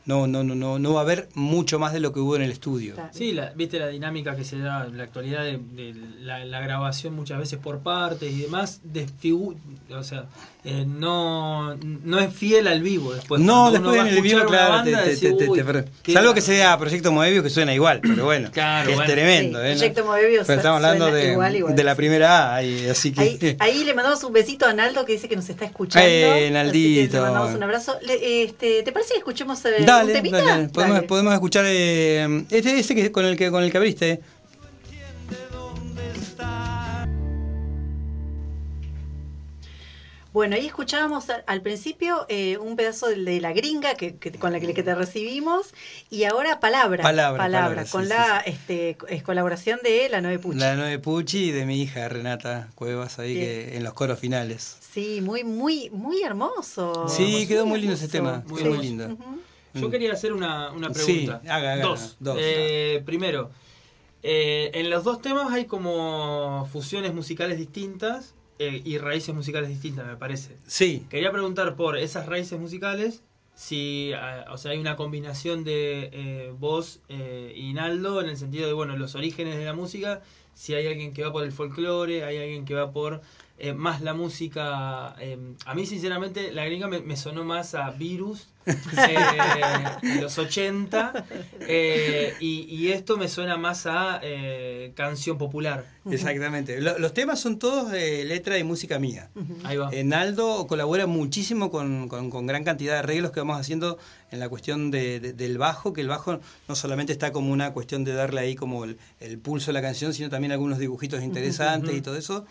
no, no, no, no, no va a haber mucho más de lo que hubo en el estudio. Sí, la, viste la dinámica que se da en la actualidad de, de la, la grabación muchas veces por partes y demás, desfigu o sea, eh, no, no es fiel al vivo después. no, después en el vivo, claro, te- banda, te- decís, te- te- "Uy, te per- qué salvo que bárbaro". sea Proyecto Moebius que suena igual, pero bueno, Claro, que es bueno. tremendo. Sí, ¿eh? Proyecto Moebius Pero estamos hablando suena de, igual, igual. de la primera A, y así que... Ahí, ahí le mandamos un besito a Naldo que dice que nos está escuchando. Eh, Naldito. le mandamos un abrazo. Le- este, ¿Te parece que escuchemos eh, un Dale, temita? dale, podemos, Dale. podemos escuchar eh, este, este que con el que con el que abriste. Bueno, ahí escuchábamos al principio eh, un pedazo de la gringa que, que- con la que, que te recibimos y ahora palabra. Palabra, palabra, con sí, la este, es colaboración de la Nueve Puchi. La Nueve Pucci y de mi hija Renata Cuevas ahí que en los coros finales. Sí, muy, muy, muy hermoso. Sí, quedó muy lindo ese tema, muy muy lindo. Yo Mm. quería hacer una, una Sí, pregunta. haga, haga, dos. dos. Eh, primero, eh, en los dos temas hay como fusiones musicales distintas eh, y raíces musicales distintas, me parece. Sí, Quería preguntar por esas raíces musicales, si ah, o sea, hay una combinación de eh, voz eh, y Naldo en el sentido de bueno los orígenes de la música, si hay alguien que va por el folclore, hay alguien que va por eh, más la música. eh, a mí sinceramente la gringa me, me sonó más a Virus, eh, los 80, eh, y, y esto me suena más a eh, canción popular. exactamente. Lo- los temas son todos de letra y música mía. Ahí va. Eh, Naldo colabora muchísimo con, con- con gran cantidad de arreglos que vamos haciendo en la cuestión de- de- del bajo, que el bajo no solamente está como una cuestión de darle ahí como el, el pulso a la canción, sino también algunos dibujitos interesantes y todo eso.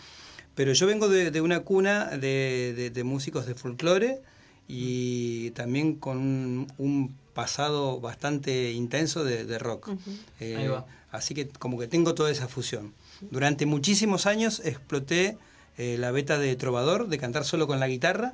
Pero yo vengo de, de una cuna de, de- de músicos de folclore y también con un, un pasado bastante intenso de, de rock. Eh, Ahí va. Así que como que tengo toda esa fusión. Durante muchísimos años exploté eh, la beta de trovador, de cantar solo con la guitarra,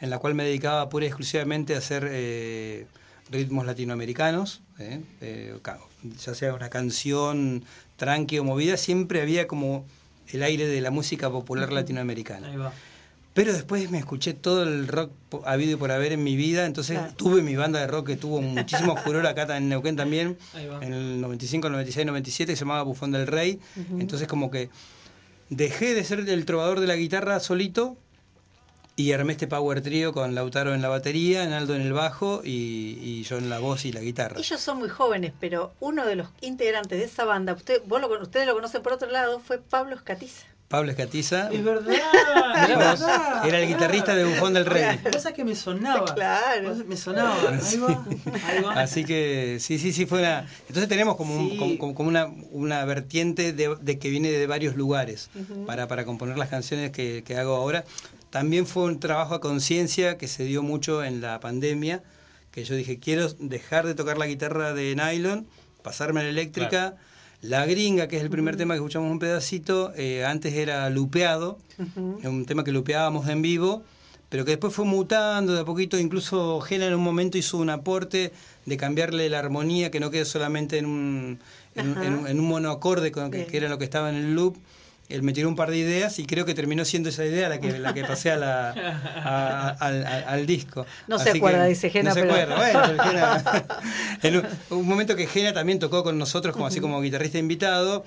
en la cual me dedicaba pura y exclusivamente a hacer eh, ritmos latinoamericanos, eh, eh, ca- ya sea una canción tranqui o movida, siempre había como el aire de la música popular latinoamericana. Ahí va. Pero después me escuché todo el rock habido y por haber en mi vida, entonces Claro. tuve mi banda de rock que tuvo muchísimo furor acá en Neuquén también, Ahí va. en el 95, 96, 97, que se llamaba Bufón del Rey. Entonces como que dejé de ser el trovador de la guitarra solito y armé este power trio con Lautaro en la batería, Naldo en el bajo y, y yo en la voz y la guitarra. Ellos son muy jóvenes, pero uno de los integrantes de esa banda, usted, vos lo, con- ustedes lo conocen por otro lado, fue Pablo Escatiza. Pablo Escatiza Es verdad, Mirá es vos, verdad. era el guitarrista de Bufón del Rey. Cosa que me sonaba. Claro. Me sonaba. Ahí va. Ahí va. Así que sí, sí, sí, fue una... Entonces tenemos como, Sí. como, como- como una, una vertiente de, de que viene de varios lugares para, para componer las canciones que, que hago ahora. También fue un trabajo a conciencia que se dio mucho en la pandemia, que yo dije, quiero dejar de tocar la guitarra de nylon, pasarme a la eléctrica. La gringa, que es el primer tema que escuchamos un pedacito, eh, antes era lupeado, un tema que lupeábamos en vivo, pero que después fue mutando de a poquito, incluso Gena en un momento hizo un aporte de cambiarle la armonía, que no quede solamente en un, en, un- Ajá. en un- en un monoacorde, con- que era lo que estaba en el loop. Él me tiró un par de ideas y creo que terminó siendo esa idea la que, la que pasé a la, a- al, al- al disco. No se Así acuerda, que- dice Gena, No se pero- acuerda, bueno, Gena- en un, un momento que Gena también tocó con nosotros como así como guitarrista invitado,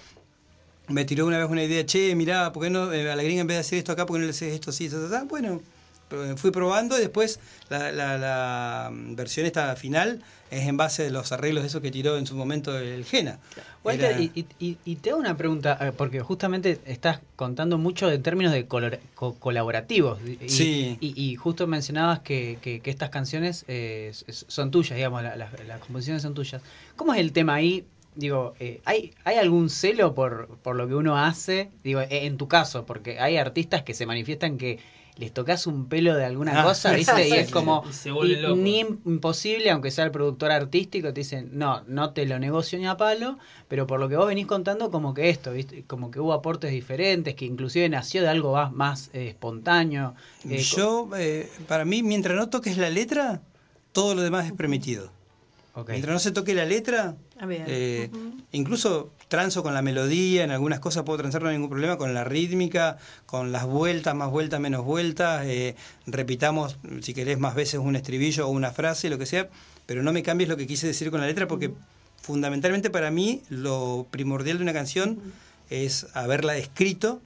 me tiró una vez una idea, che, mirá, ¿por qué no eh, a la gringa en vez de hacer esto acá, por qué no le haces esto así? Bueno, fui probando y después la, la- la versión esta final es en base de los arreglos de eso que tiró en su momento el Gena. Walter, Era- y, y- te hago una pregunta, eh, porque justamente estás contando mucho en términos de color- co- colaborativos. Y, Sí. Y, justo mencionabas que, que- que estas canciones eh, son tuyas, digamos, la- la- las composiciones son tuyas. ¿Cómo es el tema ahí? Digo, eh, ¿hay, ¿hay algún celo por, por lo que uno hace? Digo, eh, en tu caso, porque hay artistas que se manifiestan que les tocas un pelo de alguna Ah, cosa, ¿viste? Y es como Y se vuelven y locos. ni im- imposible, aunque sea el productor artístico, te dicen, no, no te lo negocio ni a palo, pero por lo que vos venís contando, como que esto, ¿viste? Como que hubo aportes diferentes, que inclusive nació de algo más, más eh, espontáneo. eh, Yo, eh, para mí, mientras no toques la letra, todo lo demás es permitido. Mientras no se toque la letra, Ah, bien. eh, incluso transo con la melodía, en algunas cosas puedo transar no hay ningún problema, con la rítmica, con las vueltas, más vueltas, menos vueltas, eh, repitamos, si querés, más veces un estribillo o una frase, lo que sea, pero no me cambies lo que quise decir con la letra, porque fundamentalmente para mí lo primordial de una canción es haberla escrito,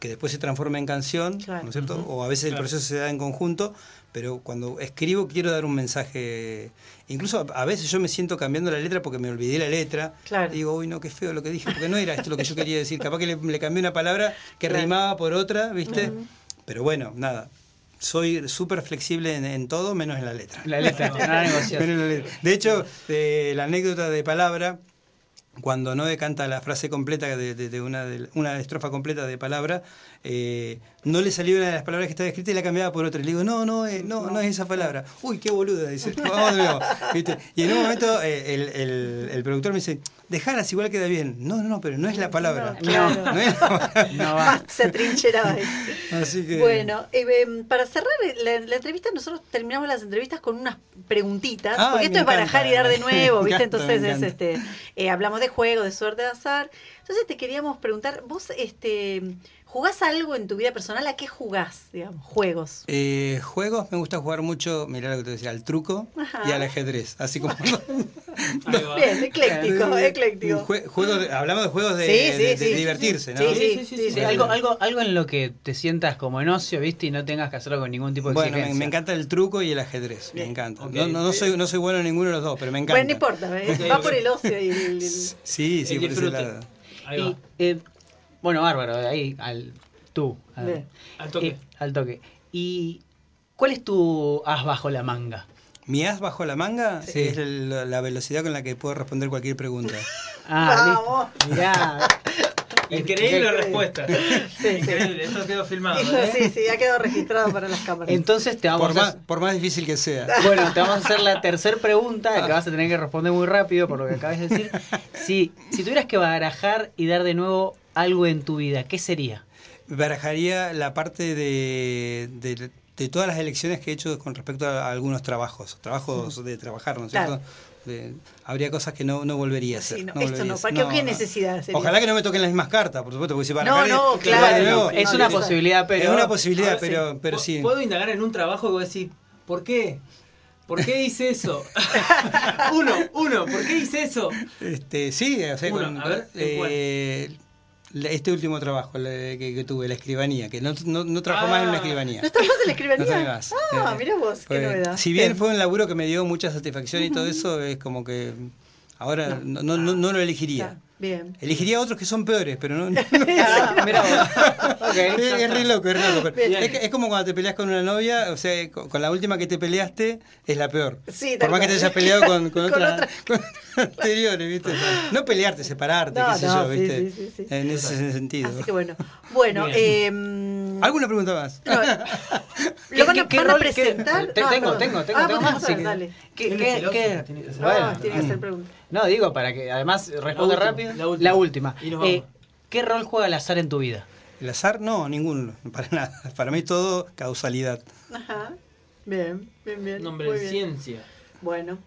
que después se transforma en canción, Claro. ¿no es cierto? O a veces el proceso se da en conjunto, pero cuando escribo quiero dar un mensaje. Incluso a, a veces yo me siento cambiando la letra porque me olvidé la letra. Claro. Y digo, uy, no, qué feo lo que dije, porque no era esto lo que yo quería decir. Capaz que le, le cambié una palabra que Claro. rimaba por otra, ¿viste? Pero bueno, nada. Soy súper flexible en, en todo, menos en la letra. La letra, no. Menos la letra. De hecho, eh, la anécdota de palabra, cuando Noé canta la frase completa de, una, de- una estrofa completa de palabra, eh, no le salió una de las palabras que estaba escrita y la cambiaba por otra. Y le digo, no, no, eh, no, no es esa palabra. Uy, qué boluda, dice. Vamos de nuevo. ¿Viste? Y en un momento eh, el- el productor me dice, dejaras igual queda bien. No, no, no, pero no es la palabra. No, claro. No es la palabra. No va. Más se atrincheraba. Así que... Bueno, eh, em, para cerrar la, la entrevista, nosotros terminamos las entrevistas con unas preguntitas, porque esto es barajar y dar de nuevo, ¿viste? encanta, Entonces es, este, eh, hablamos de juego, de suerte de azar. Entonces te queríamos preguntar, vos este, jugás algo en tu vida personal, ¿a qué jugás, digamos, juegos? Eh, juegos, me gusta jugar mucho, mirá lo que te decía, al truco Ajá. y al ajedrez. Así como. Bien, ecléctico, ecléctico. Jue- juegos de- hablamos de juegos de, Sí, sí, de- de sí. divertirse, ¿no? Sí, sí, Sí, sí, sí, sí, sí. sí. Algo, algo, algo en lo que te sientas como en ocio, ¿viste? Y no tengas que hacerlo con ningún tipo de Bueno, me, exigencia. me encanta el truco y el ajedrez, me encanta. No, no, no soy, no soy bueno en ninguno de los dos, pero me encanta. Bueno, no importa, ¿eh? va por el ocio y el- el- Sí, sí, El por ese lado. Ahí Y, va. eh, bueno, bárbaro, ahí al tú. al- toque. eh, al toque. ¿Y cuál es tu as bajo la manga? Mi as bajo la manga Sí. es el- la velocidad con la que puedo responder cualquier pregunta. Ah, Vamos. listo. Mirá. Increíble respuesta. sí. Increíble. Esto quedó filmado. ¿eh? Sí, sí, ha quedado registrado para las cámaras. Entonces te vamos Por a más, por más difícil que sea. Bueno, te vamos a hacer la tercera pregunta que vas a tener que responder muy rápido por lo que acabas de decir. Si, si tuvieras que barajar y dar de nuevo algo en tu vida, ¿qué sería? Barajaría la parte de, de, de todas las elecciones que he hecho con respecto a algunos trabajos, trabajos de trabajar, ¿no es Claro. cierto? De- habría cosas que no, no volvería a hacer. Sí, no, no esto no, a. ¿para qué, qué necesidad sería? Ojalá que no me toquen las mismas cartas, por supuesto, porque si No, barajar no, es- claro, nuevo, es no, una no, posibilidad, pero... es una A posibilidad, pero, sí. pero ¿Pu- sí. ¿Puedo indagar en un trabajo que vos decís, ¿por qué? ¿Por qué hice eso? uno, uno, ¿por qué hice eso? Este, sí, o sea, Uno, con- a ver, eh, este último trabajo que, que tuve, la escribanía, que no, no, no trabajo más en una Ah. escribanía. ¿No estás más en la escribanía? Ah, Eh, mira vos, qué novedad. Si bien fue un laburo que me dio mucha satisfacción y todo eso, es como que ahora no, no, no- no lo elegiría. Bien. Elegiría otros que son peores, pero no. no- Ah, mira vos. Ok. es, es re loco, es re loco. Es, como cuando te peleas con una novia, o sea, con, con la última que te peleaste es la peor. Sí, Por más que te hayas peleado con, con, Con otra- otra. anteriores, ¿viste? No pelearte, separarte, No, qué sé yo, ¿viste? sí, sí, sí. En ese sentido. Así que bueno. Bueno, eh, ¿Alguna pregunta más? no, ¿Qué- ¿Lo van a, qué- qué van a presentar? te- No, tengo, tengo, tengo, Ah, tengo más. dale. ¿Qué- qué- qué- tiene que. Ah, bueno, tiene que hacer preguntas. No, digo, para que además responda última, rápido. la última. La última. Y nos vamos. Eh, ¿Qué rol juega el azar en tu vida? ¿El azar? No, ninguno, para nada. Para mí todo causalidad. Ajá. Bien, bien, bien. Nombre muy de bien. ciencia. Bueno.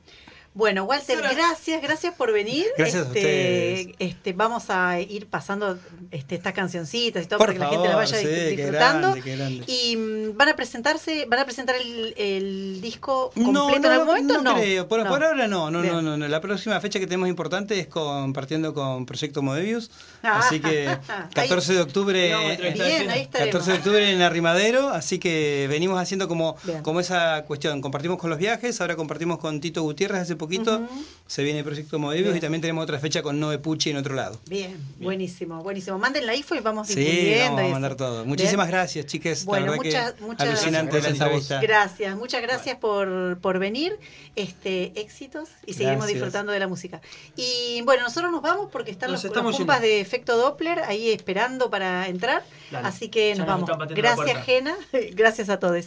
Bueno, Walter, gracias, gracias por venir. Gracias a este, ustedes. Este, vamos a ir pasando este, estas cancioncitas y todo Por para que la gente las vaya sí, dis- qué disfrutando. grande, qué grande. Y mm, van a presentarse, van a presentar el, el disco completo no, en algún momento, no, no. creo. Por, No. por ahora no, no, no, no, no. La próxima fecha que tenemos importante es compartiendo con Proyecto Modebius. Ah, así que ahí- 14 de octubre. Ahí vamos a entrevistar. Bien, ahí estaremos. 14 de octubre en Arrimadero, así que venimos haciendo como, Bien. como esa cuestión. Compartimos con los viajes, ahora compartimos con Tito Gutiérrez hace poquito. Se viene el proyecto Modebius Bien. y también tenemos otra fecha con Noe Pucci en otro lado. Bien, buenísimo, buenísimo. Manden la info y vamos Sí, difundiendo. vamos a mandar todo. Bien. Muchísimas gracias, chiques. Bueno, la verdad muchas- que muchas alucinante gracias. entrevista. Gracias, muchas gracias por, por venir. Este, éxitos y seguimos Gracias. disfrutando de la música. Y bueno, nosotros nos vamos porque están Nos los, estamos los compas yendo. de efecto Doppler ahí esperando para entrar. Dale. Así que Ya nos nos vamos. Gracias. Jena. Gracias a todos.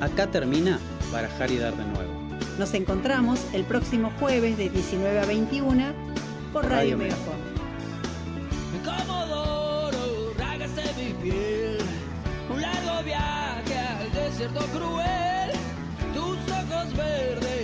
Acá termina Barajar y Dar de Nuevo. Nos encontramos el próximo jueves de 19 a 21 por Radio, Radio Megafon. Un largo viaje al desierto cruel, tus ojos verdes.